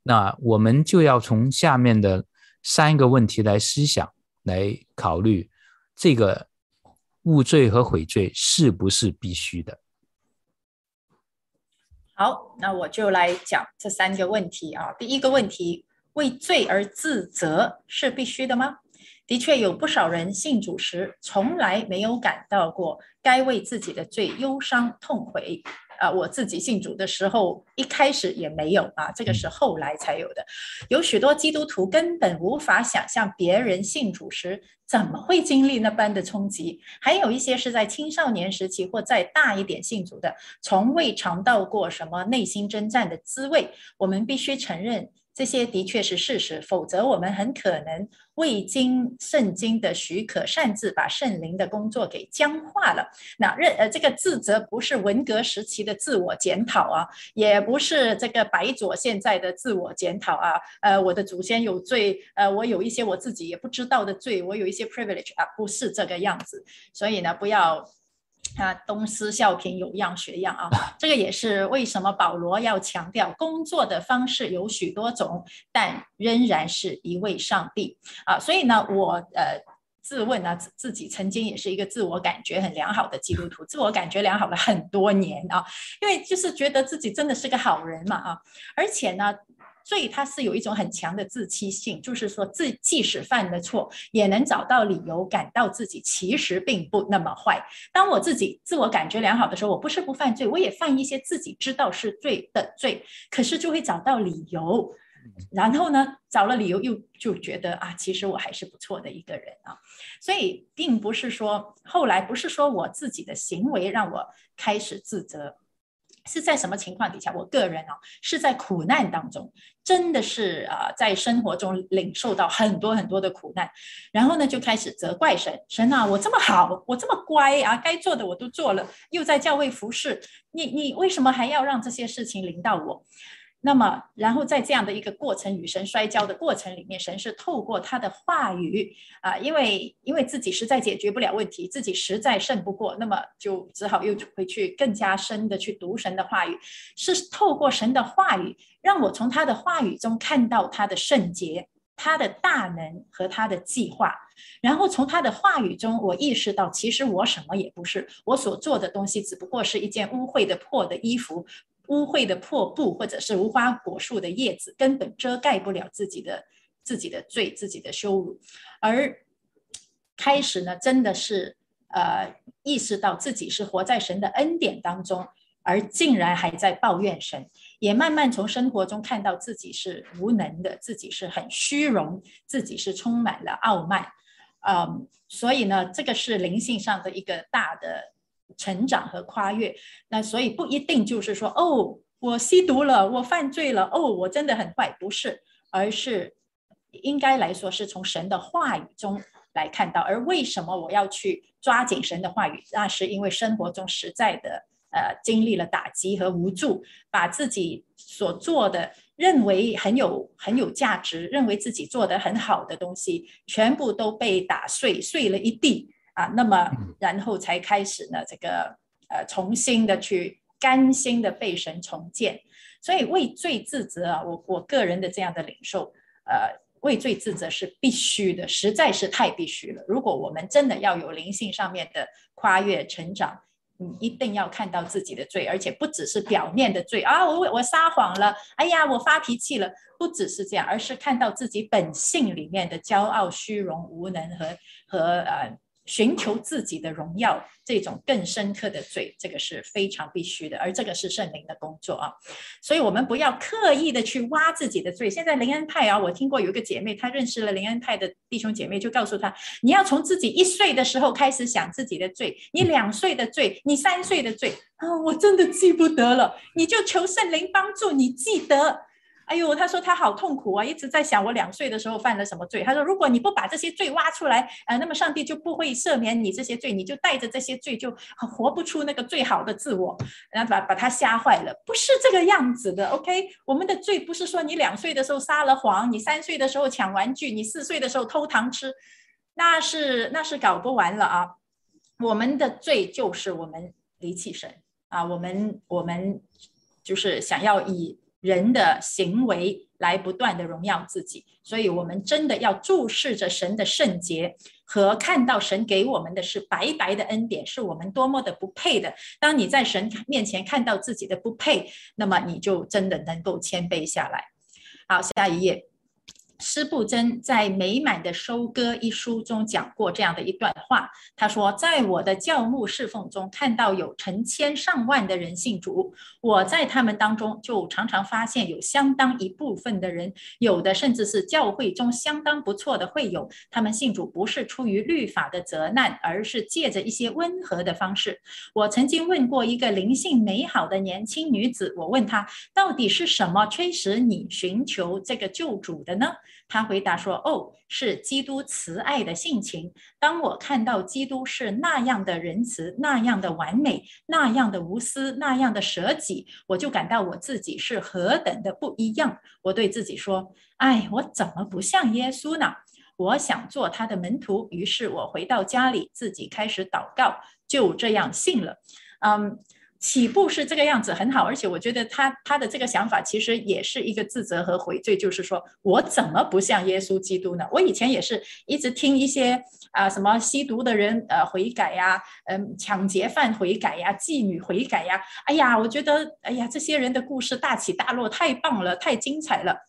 那我们就要从下面的三个问题来思想、来考虑，这个误罪和悔罪是不是必须的？好，那我就来讲这三个问题啊。第一个问题，为罪而自责是必须的吗？的确，有不少人信主时从来没有感到过该为自己的罪忧伤痛悔。啊，我自己信主的时候，一开始也没有啊，这个是后来才有的。有许多基督徒根本无法想象别人信主时怎么会经历那般的冲击，还有一些是在青少年时期或再大一点信主的，从未尝到过什么内心征战的滋味。我们必须承认。这些的确是事实，否则我们很可能未经圣经的许可，擅自把圣灵的工作给僵化了。那认呃，这个自责不是文革时期的自我检讨啊，也不是这个白左现在的自我检讨啊。呃，我的祖先有罪，呃，我有一些我自己也不知道的罪，我有一些 privilege 啊，不是这个样子。所以呢，不要。啊，东施效颦，有样学样啊！[LAUGHS] 这个也是为什么保罗要强调工作的方式有许多种，但仍然是一位上帝啊！所以呢，我呃自问呢，自己曾经也是一个自我感觉很良好的基督徒，自我感觉良好了很多年啊，因为就是觉得自己真的是个好人嘛啊，而且呢。罪它是有一种很强的自欺性，就是说自即使犯了错，也能找到理由，感到自己其实并不那么坏。当我自己自我感觉良好的时候，我不是不犯罪，我也犯一些自己知道是罪的罪，可是就会找到理由，然后呢，找了理由又就觉得啊，其实我还是不错的一个人啊。所以并不是说后来不是说我自己的行为让我开始自责。是在什么情况底下？我个人啊，是在苦难当中，真的是啊，在生活中领受到很多很多的苦难，然后呢，就开始责怪神。神啊，我这么好，我这么乖啊，该做的我都做了，又在教会服侍，你你为什么还要让这些事情临到我？那么，然后在这样的一个过程与神摔跤的过程里面，神是透过他的话语啊，因为因为自己实在解决不了问题，自己实在胜不过，那么就只好又回去更加深的去读神的话语，是透过神的话语，让我从他的话语中看到他的圣洁、他的大能和他的计划，然后从他的话语中，我意识到其实我什么也不是，我所做的东西只不过是一件污秽的破的衣服。污秽的破布，或者是无花果树的叶子，根本遮盖不了自己的自己的罪、自己的羞辱。而开始呢，真的是呃意识到自己是活在神的恩典当中，而竟然还在抱怨神，也慢慢从生活中看到自己是无能的，自己是很虚荣，自己是充满了傲慢。嗯，所以呢，这个是灵性上的一个大的。成长和跨越，那所以不一定就是说，哦，我吸毒了，我犯罪了，哦，我真的很坏，不是，而是应该来说是从神的话语中来看到。而为什么我要去抓紧神的话语？那是因为生活中实在的呃经历了打击和无助，把自己所做的认为很有很有价值，认为自己做得很好的东西，全部都被打碎，碎了一地。啊，那么然后才开始呢，这个呃，重新的去甘心的被神重建，所以畏罪自责啊，我我个人的这样的领受，呃，畏罪自责是必须的，实在是太必须了。如果我们真的要有灵性上面的跨越成长，你一定要看到自己的罪，而且不只是表面的罪啊，我我撒谎了，哎呀，我发脾气了，不只是这样，而是看到自己本性里面的骄傲、虚荣、无能和和呃。寻求自己的荣耀，这种更深刻的罪，这个是非常必须的，而这个是圣灵的工作啊，所以我们不要刻意的去挖自己的罪。现在灵恩派啊，我听过有一个姐妹，她认识了灵恩派的弟兄姐妹，就告诉她，你要从自己一岁的时候开始想自己的罪，你两岁的罪，你三岁的罪啊，我真的记不得了，你就求圣灵帮助你记得。哎呦，他说他好痛苦啊，一直在想我两岁的时候犯了什么罪。他说，如果你不把这些罪挖出来，呃，那么上帝就不会赦免你这些罪，你就带着这些罪就活不出那个最好的自我，然后把把他吓坏了。不是这个样子的，OK？我们的罪不是说你两岁的时候撒了谎，你三岁的时候抢玩具，你四岁的时候偷糖吃，那是那是搞不完了啊。我们的罪就是我们离弃神啊，我们我们就是想要以。人的行为来不断的荣耀自己，所以我们真的要注视着神的圣洁，和看到神给我们的是白白的恩典，是我们多么的不配的。当你在神面前看到自己的不配，那么你就真的能够谦卑下来。好，下一页。施布真在《美满的收割》一书中讲过这样的一段话，他说：“在我的教牧侍奉中，看到有成千上万的人信主，我在他们当中就常常发现有相当一部分的人，有的甚至是教会中相当不错的会友，他们信主不是出于律法的责难，而是借着一些温和的方式。我曾经问过一个灵性美好的年轻女子，我问她到底是什么驱使你寻求这个救主的呢？”他回答说：“哦，是基督慈爱的性情。当我看到基督是那样的仁慈，那样的完美，那样的无私，那样的舍己，我就感到我自己是何等的不一样。我对自己说：‘哎，我怎么不像耶稣呢？’我想做他的门徒。于是我回到家里，自己开始祷告，就这样信了。嗯。”起步是这个样子很好，而且我觉得他他的这个想法其实也是一个自责和悔罪，就是说我怎么不像耶稣基督呢？我以前也是一直听一些啊、什么吸毒的人呃悔改呀，嗯抢劫犯悔改呀，妓女悔改呀，哎呀，我觉得哎呀这些人的故事大起大落太棒了，太精彩了。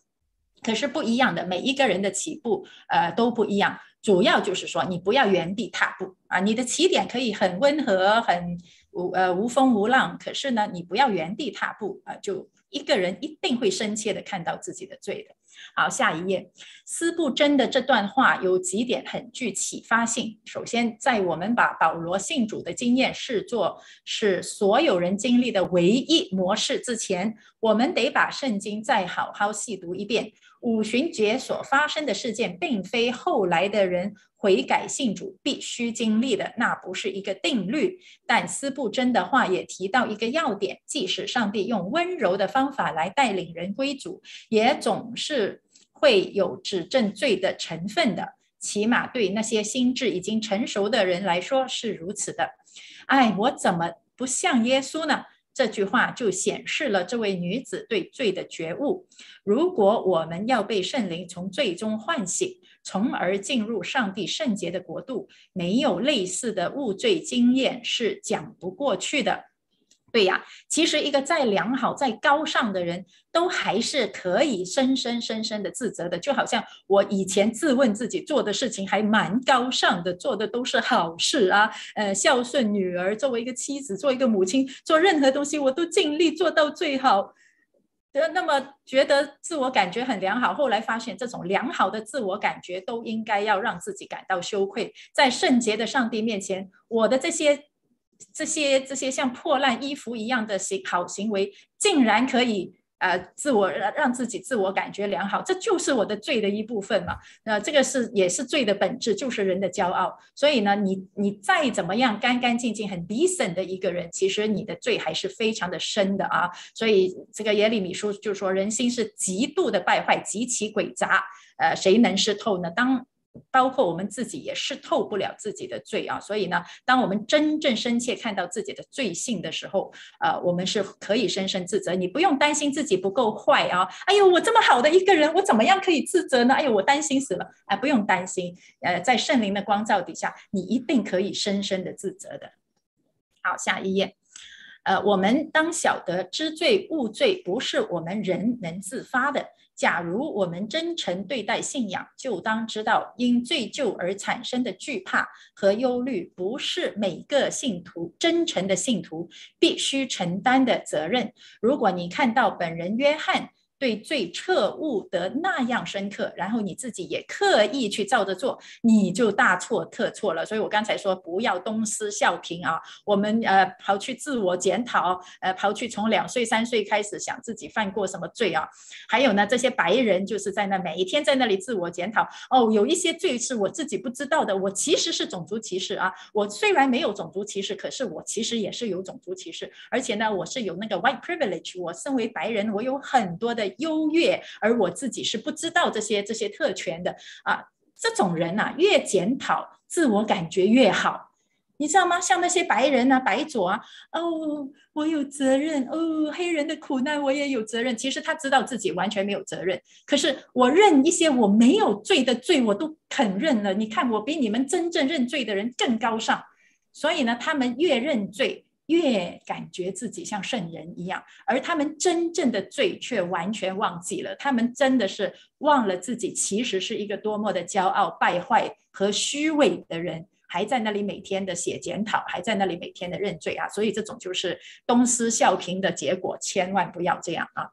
可是不一样的，每一个人的起步呃都不一样，主要就是说你不要原地踏步啊，你的起点可以很温和很。无呃无风无浪，可是呢，你不要原地踏步啊，就一个人一定会深切的看到自己的罪的。好，下一页，司布真的这段话有几点很具启发性。首先，在我们把保罗信主的经验视作是所有人经历的唯一模式之前，我们得把圣经再好好细读一遍。五旬节所发生的事件，并非后来的人悔改信主必须经历的，那不是一个定律。但斯布真的话也提到一个要点：即使上帝用温柔的方法来带领人归主，也总是会有指证罪的成分的。起码对那些心智已经成熟的人来说是如此的。哎，我怎么不像耶稣呢？这句话就显示了这位女子对罪的觉悟。如果我们要被圣灵从罪中唤醒，从而进入上帝圣洁的国度，没有类似的悟罪经验是讲不过去的。对呀，其实一个再良好、再高尚的人，都还是可以深深深深的自责的。就好像我以前自问自己做的事情还蛮高尚的，做的都是好事啊，呃，孝顺女儿，作为一个妻子，做一个母亲，做任何东西我都尽力做到最好。的那么觉得自我感觉很良好，后来发现这种良好的自我感觉都应该要让自己感到羞愧，在圣洁的上帝面前，我的这些。这些这些像破烂衣服一样的行好行为，竟然可以呃自我让自己自我感觉良好，这就是我的罪的一部分嘛。那这个是也是罪的本质，就是人的骄傲。所以呢，你你再怎么样干干净净、很 decent 的一个人，其实你的罪还是非常的深的啊。所以这个耶利米书就说，人心是极度的败坏，极其诡诈，呃，谁能识透呢？当包括我们自己也是透不了自己的罪啊，所以呢，当我们真正深切看到自己的罪性的时候，呃，我们是可以深深自责。你不用担心自己不够坏啊，哎呦，我这么好的一个人，我怎么样可以自责呢？哎呦，我担心死了，哎，不用担心，呃，在圣灵的光照底下，你一定可以深深的自责的。好，下一页，呃，我们当晓得知罪悟罪不是我们人能自发的。假如我们真诚对待信仰，就当知道，因罪疚而产生的惧怕和忧虑，不是每个信徒真诚的信徒必须承担的责任。如果你看到本人约翰对最彻悟得那样深刻，然后你自己也刻意去照着做，你就大错特错了。所以我刚才说，不要东施效颦啊，我们呃跑去自我检讨，呃跑去从两岁三岁开始想自己犯过什么罪啊，还有呢，这些白人就是在那每一天在那里自我检讨，哦，有一些罪是我自己不知道的，我其实是种族歧视啊，我虽然没有种族歧视，可是我其实也是有种族歧视，而且呢，我是有那个 white privilege，我身为白人，我有很多的。优越，而我自己是不知道这些这些特权的啊！这种人呐、越检讨，自我感觉越好，你知道吗？像那些白人啊，白左啊，哦，我有责任哦，黑人的苦难我也有责任。其实他知道自己完全没有责任，可是我认一些我没有罪的罪，我都肯认了。你看，我比你们真正认罪的人更高尚，所以呢，他们越认罪。越感觉自己像圣人一样，而他们真正的罪却完全忘记了。他们真的是忘了自己其实是一个多么的骄傲、败坏和虚伪的人，还在那里每天的写检讨，还在那里每天的认罪啊！所以这种就是东施效颦的结果，千万不要这样啊！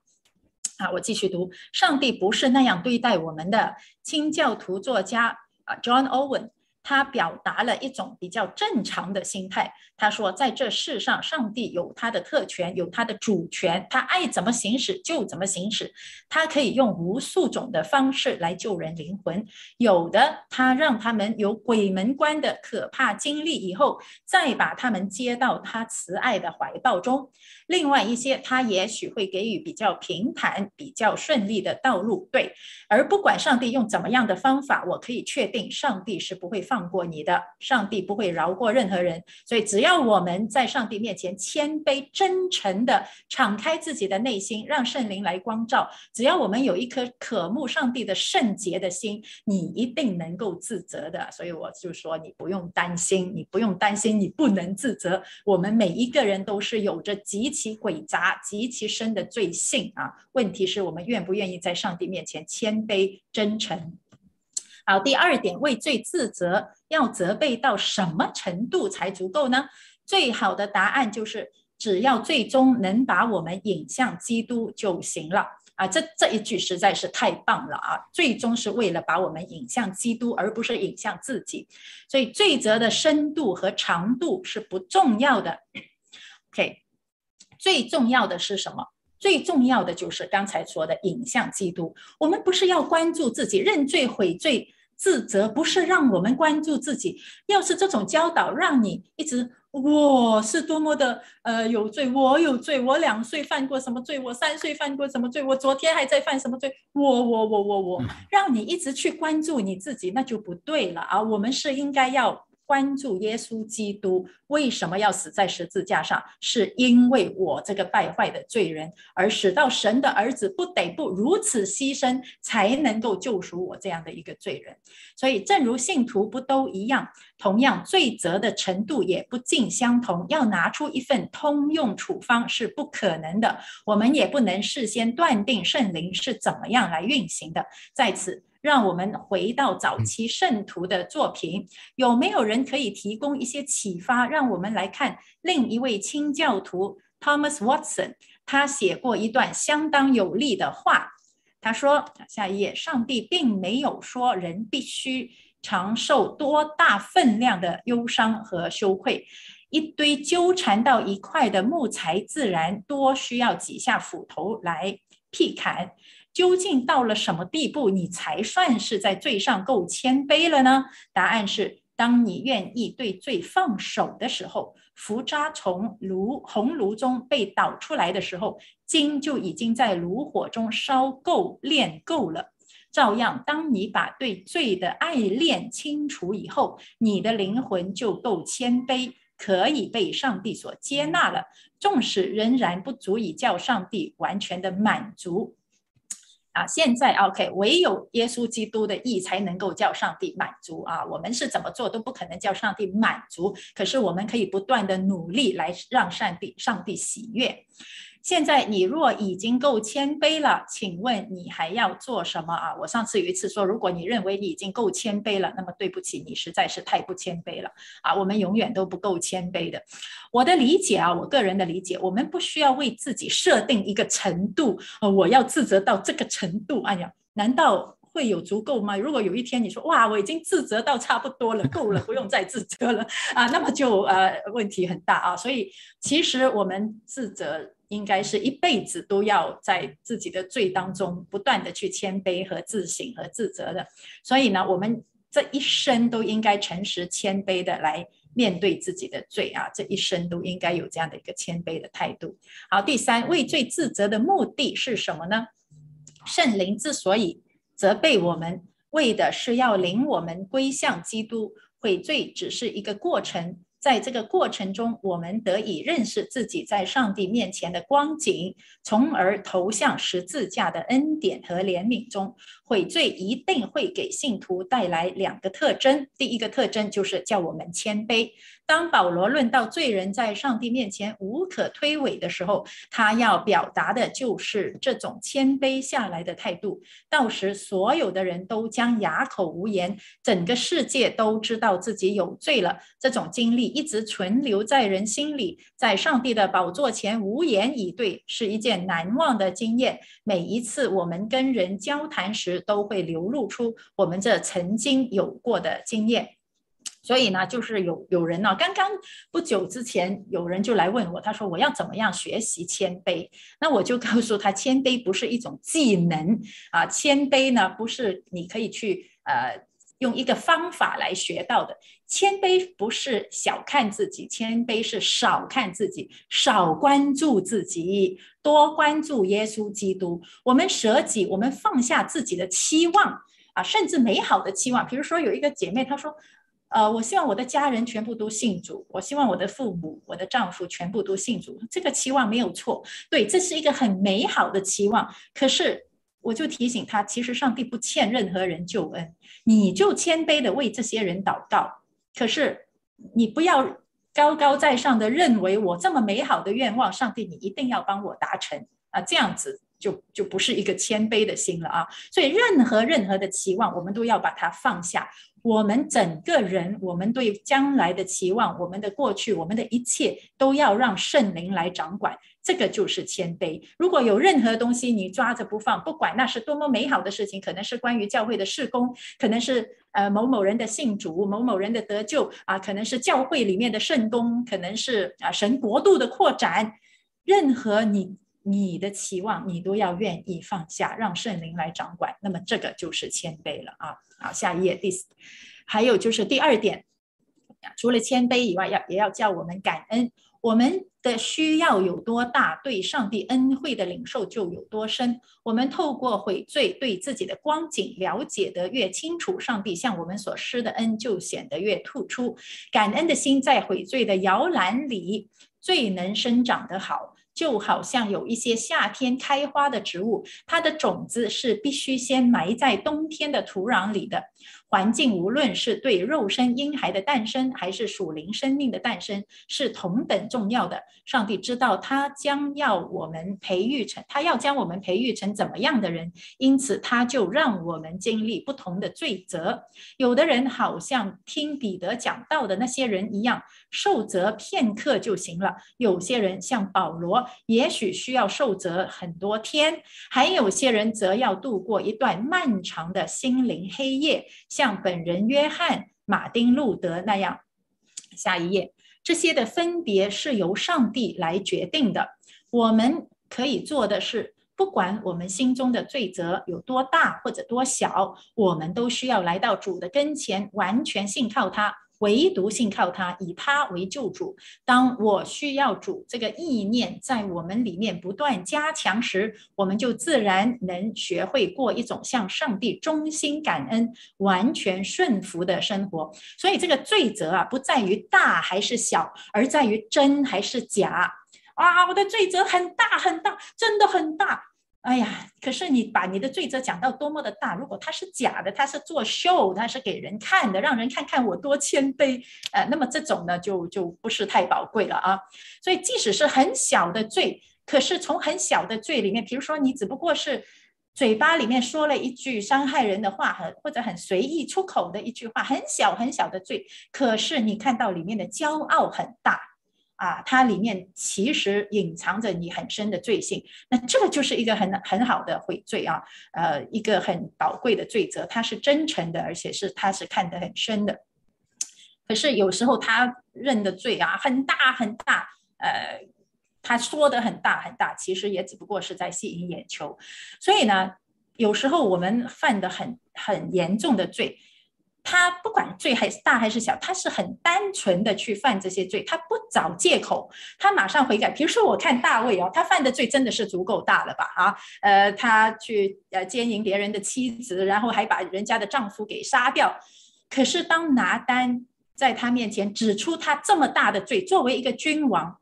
啊，我继续读，上帝不是那样对待我们的。清教徒作家啊，John Owen。他表达了一种比较正常的心态。他说，在这世上，上帝有他的特权，有他的主权，他爱怎么行使就怎么行使。他可以用无数种的方式来救人灵魂。有的，他让他们有鬼门关的可怕经历以后，再把他们接到他慈爱的怀抱中。另外一些，他也许会给予比较平坦、比较顺利的道路。对，而不管上帝用怎么样的方法，我可以确定，上帝是不会放过你的。上帝不会饶过任何人。所以，只要我们在上帝面前谦卑、真诚的敞开自己的内心，让圣灵来光照，只要我们有一颗渴慕上帝的圣洁的心，你一定能够自责的。所以，我就说，你不用担心，你不用担心，你不能自责。我们每一个人都是有着极其其诡杂、极其深的罪性啊！问题是我们愿不愿意在上帝面前谦卑真诚？好，第二点，为罪自责，要责备到什么程度才足够呢？最好的答案就是，只要最终能把我们引向基督就行了啊！这这一句实在是太棒了啊！最终是为了把我们引向基督，而不是引向自己。所以罪责的深度和长度是不重要的。OK。最重要的是什么？最重要的就是刚才说的影像基督。我们不是要关注自己认罪悔罪自责，不是让我们关注自己。要是这种教导让你一直我是多么的呃有罪，我有罪，我两岁犯过什么罪，我三岁犯过什么罪，我昨天还在犯什么罪，我我我我我，让你一直去关注你自己，那就不对了啊！我们是应该要。关注耶稣基督为什么要死在十字架上？是因为我这个败坏的罪人，而使到神的儿子不得不如此牺牲，才能够救赎我这样的一个罪人。所以，正如信徒不都一样，同样罪责的程度也不尽相同。要拿出一份通用处方是不可能的，我们也不能事先断定圣灵是怎么样来运行的。在此。让我们回到早期圣徒的作品，有没有人可以提供一些启发？让我们来看另一位清教徒 Thomas Watson，他写过一段相当有力的话。他说：“下一页，上帝并没有说人必须承受多大分量的忧伤和羞愧，一堆纠缠到一块的木材，自然多需要几下斧头来劈砍。”究竟到了什么地步，你才算是在罪上够谦卑了呢？答案是，当你愿意对罪放手的时候，浮渣从炉红炉中被倒出来的时候，金就已经在炉火中烧够炼够了。照样，当你把对罪的爱恋清除以后，你的灵魂就够谦卑，可以被上帝所接纳了。纵使仍然不足以叫上帝完全的满足。啊，现在 OK，唯有耶稣基督的义才能够叫上帝满足啊！我们是怎么做都不可能叫上帝满足，可是我们可以不断的努力来让上帝上帝喜悦。现在你若已经够谦卑了，请问你还要做什么啊？我上次有一次说，如果你认为你已经够谦卑了，那么对不起，你实在是太不谦卑了啊！我们永远都不够谦卑的。我的理解啊，我个人的理解，我们不需要为自己设定一个程度，呃，我要自责到这个程度。哎呀，难道会有足够吗？如果有一天你说哇，我已经自责到差不多了，够了，[LAUGHS] 不用再自责了啊，那么就呃问题很大啊。所以其实我们自责。应该是一辈子都要在自己的罪当中不断的去谦卑和自省和自责的，所以呢，我们这一生都应该诚实谦卑的来面对自己的罪啊，这一生都应该有这样的一个谦卑的态度。好，第三，畏罪自责的目的是什么呢？圣灵之所以责备我们，为的是要领我们归向基督，悔罪只是一个过程。在这个过程中，我们得以认识自己在上帝面前的光景，从而投向十字架的恩典和怜悯中。悔罪一定会给信徒带来两个特征，第一个特征就是叫我们谦卑。当保罗论到罪人在上帝面前无可推诿的时候，他要表达的就是这种谦卑下来的态度。到时，所有的人都将哑口无言，整个世界都知道自己有罪了。这种经历一直存留在人心里，在上帝的宝座前无言以对，是一件难忘的经验。每一次我们跟人交谈时，都会流露出我们这曾经有过的经验。所以呢，就是有有人呢、刚刚不久之前，有人就来问我，他说我要怎么样学习谦卑？那我就告诉他，谦卑不是一种技能啊，谦卑呢不是你可以去呃用一个方法来学到的。谦卑不是小看自己，谦卑是少看自己，少关注自己，多关注耶稣基督。我们舍己，我们放下自己的期望啊，甚至美好的期望。比如说有一个姐妹，她说。呃，我希望我的家人全部都信主，我希望我的父母、我的丈夫全部都信主，这个期望没有错，对，这是一个很美好的期望。可是，我就提醒他，其实上帝不欠任何人救恩，你就谦卑的为这些人祷告。可是，你不要高高在上的认为我这么美好的愿望，上帝你一定要帮我达成啊，这样子就就不是一个谦卑的心了啊。所以，任何任何的期望，我们都要把它放下。我们整个人，我们对将来的期望，我们的过去，我们的一切，都要让圣灵来掌管。这个就是谦卑。如果有任何东西你抓着不放，不管那是多么美好的事情，可能是关于教会的事工，可能是呃某某人的信主，某某人的得救啊，可能是教会里面的圣工，可能是啊神国度的扩展，任何你。你的期望，你都要愿意放下，让圣灵来掌管。那么这个就是谦卑了啊！好，下一页，第四，还有就是第二点，除了谦卑以外，要也要叫我们感恩。我们的需要有多大，对上帝恩惠的领受就有多深。我们透过悔罪，对自己的光景了解得越清楚，上帝向我们所施的恩就显得越突出。感恩的心在悔罪的摇篮里最能生长得好。就好像有一些夏天开花的植物，它的种子是必须先埋在冬天的土壤里的。环境无论是对肉身婴孩的诞生，还是属灵生命的诞生，是同等重要的。上帝知道他将要我们培育成，他要将我们培育成怎么样的人，因此他就让我们经历不同的罪责。有的人好像听彼得讲道的那些人一样，受责片刻就行了；有些人像保罗，也许需要受责很多天；还有些人则要度过一段漫长的心灵黑夜。像像本人约翰、马丁路德那样，下一页，这些的分别是由上帝来决定的。我们可以做的是，不管我们心中的罪责有多大或者多小，我们都需要来到主的跟前，完全信靠他。唯独信靠他，以他为救主。当我需要主这个意念在我们里面不断加强时，我们就自然能学会过一种向上帝衷心感恩、完全顺服的生活。所以，这个罪责啊，不在于大还是小，而在于真还是假。啊，我的罪责很大很大，真的很大。哎呀，可是你把你的罪责讲到多么的大，如果他是假的，他是作秀，他是给人看的，让人看看我多谦卑，呃，那么这种呢，就就不是太宝贵了啊。所以即使是很小的罪，可是从很小的罪里面，比如说你只不过是嘴巴里面说了一句伤害人的话，很或者很随意出口的一句话，很小很小的罪，可是你看到里面的骄傲很大啊，它里面其实隐藏着你很深的罪性。那这个就是一个很很好的悔罪啊，呃，一个很宝贵的罪责，它是真诚的，而且是它是看得很深的。可是有时候他认的罪啊很大很大，呃，他说的很大很大，其实也只不过是在吸引眼球。所以呢，有时候我们犯的很很严重的罪，他不管罪还是大还是小，他是很单纯的去犯这些罪，他不找借口，他马上悔改。比如说我看大卫哦，他犯的罪真的是足够大了吧？啊，呃，他去呃奸淫别人的妻子，然后还把人家的丈夫给杀掉。可是当拿单。在他面前指出他这么大的罪，作为一个君王，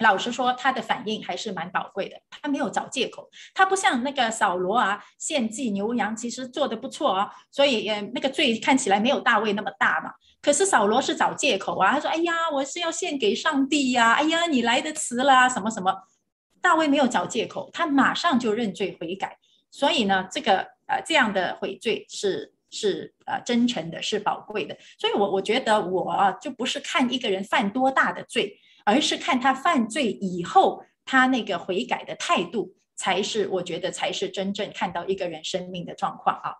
老实说，他的反应还是蛮宝贵的。他没有找借口，他不像那个扫罗啊，献祭牛羊，其实做得不错啊，所以呃，那个罪看起来没有大卫那么大嘛。可是扫罗是找借口啊，他说：“哎呀，我是要献给上帝呀，哎呀，你来得迟了，什么什么。”大卫没有找借口，他马上就认罪悔改。所以呢，这个呃这样的悔罪是。是呃真诚的，是宝贵的，所以我我觉得我就不是看一个人犯多大的罪，而是看他犯罪以后他那个悔改的态度，才是我觉得才是真正看到一个人生命的状况啊。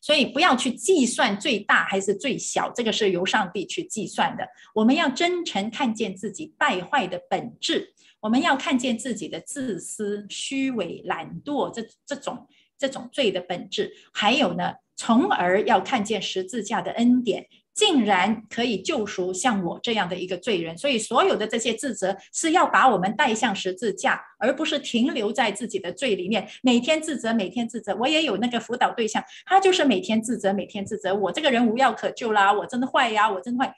所以不要去计算最大还是最小，这个是由上帝去计算的。我们要真诚看见自己败坏的本质，我们要看见自己的自私、虚伪、懒惰这这种这种罪的本质，还有呢。从而要看见十字架的恩典，竟然可以救赎像我这样的一个罪人。所以所有的这些自责是要把我们带向十字架，而不是停留在自己的罪里面，每天自责，每天自责。我也有那个辅导对象，他就是每天自责，每天自责。我这个人无药可救啦，我真的坏呀，我真坏。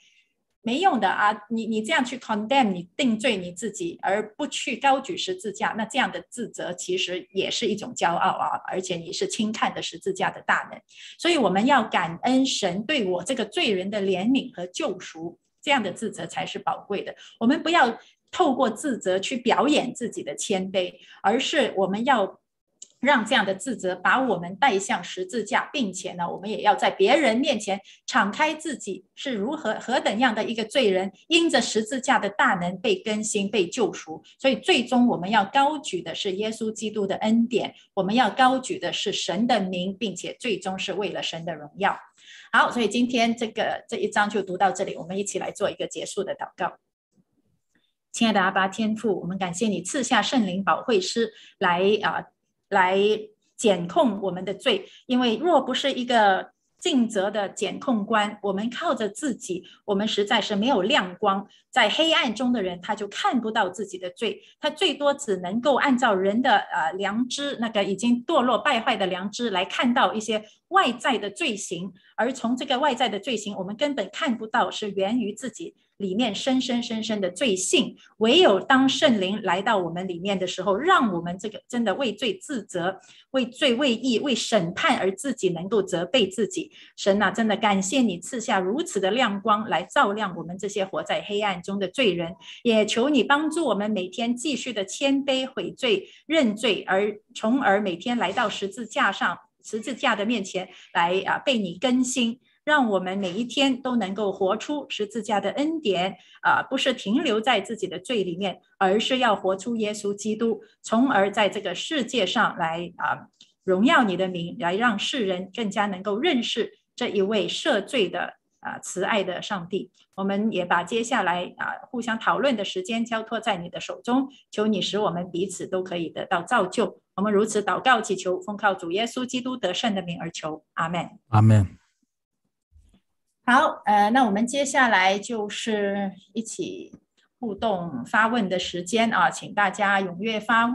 没用的啊！你你这样去 condemn，你定罪你自己，而不去高举十字架，那这样的自责其实也是一种骄傲啊！而且你是轻看的十字架的大能，所以我们要感恩神对我这个罪人的怜悯和救赎，这样的自责才是宝贵的。我们不要透过自责去表演自己的谦卑，而是我们要。让这样的自责把我们带向十字架，并且呢，我们也要在别人面前敞开自己是如何何等样的一个罪人，因着十字架的大能被更新、被救赎。所以最终我们要高举的是耶稣基督的恩典，我们要高举的是神的名，并且最终是为了神的荣耀。好，所以今天这个这一章就读到这里，我们一起来做一个结束的祷告。亲爱的阿爸天父，我们感谢你赐下圣灵保惠师来啊。来检控我们的罪，因为若不是一个尽责的检控官，我们靠着自己，我们实在是没有亮光。在黑暗中的人，他就看不到自己的罪，他最多只能够按照人的呃良知，那个已经堕落败坏的良知来看到一些外在的罪行，而从这个外在的罪行，我们根本看不到是源于自己。里面深深深深的罪性，唯有当圣灵来到我们里面的时候，让我们这个真的为罪自责、为罪为义、为审判而自己能够责备自己。神啊，真的感谢你赐下如此的亮光来照亮我们这些活在黑暗中的罪人，也求你帮助我们每天继续的谦卑悔罪、认罪，而从而每天来到十字架上、十字架的面前来啊，被你更新。让我们每一天都能够活出十字架的恩典啊，不是停留在自己的罪里面，而是要活出耶稣基督，从而在这个世界上来啊荣耀你的名，来让世人更加能够认识这一位赦罪的啊慈爱的上帝。我们也把接下来啊互相讨论的时间交托在你的手中，求你使我们彼此都可以得到造就。我们如此祷告祈求，奉靠主耶稣基督得胜的名而求，阿门，阿门。好，呃，那我们接下来就是一起互动发问的时间啊，请大家踊跃发问。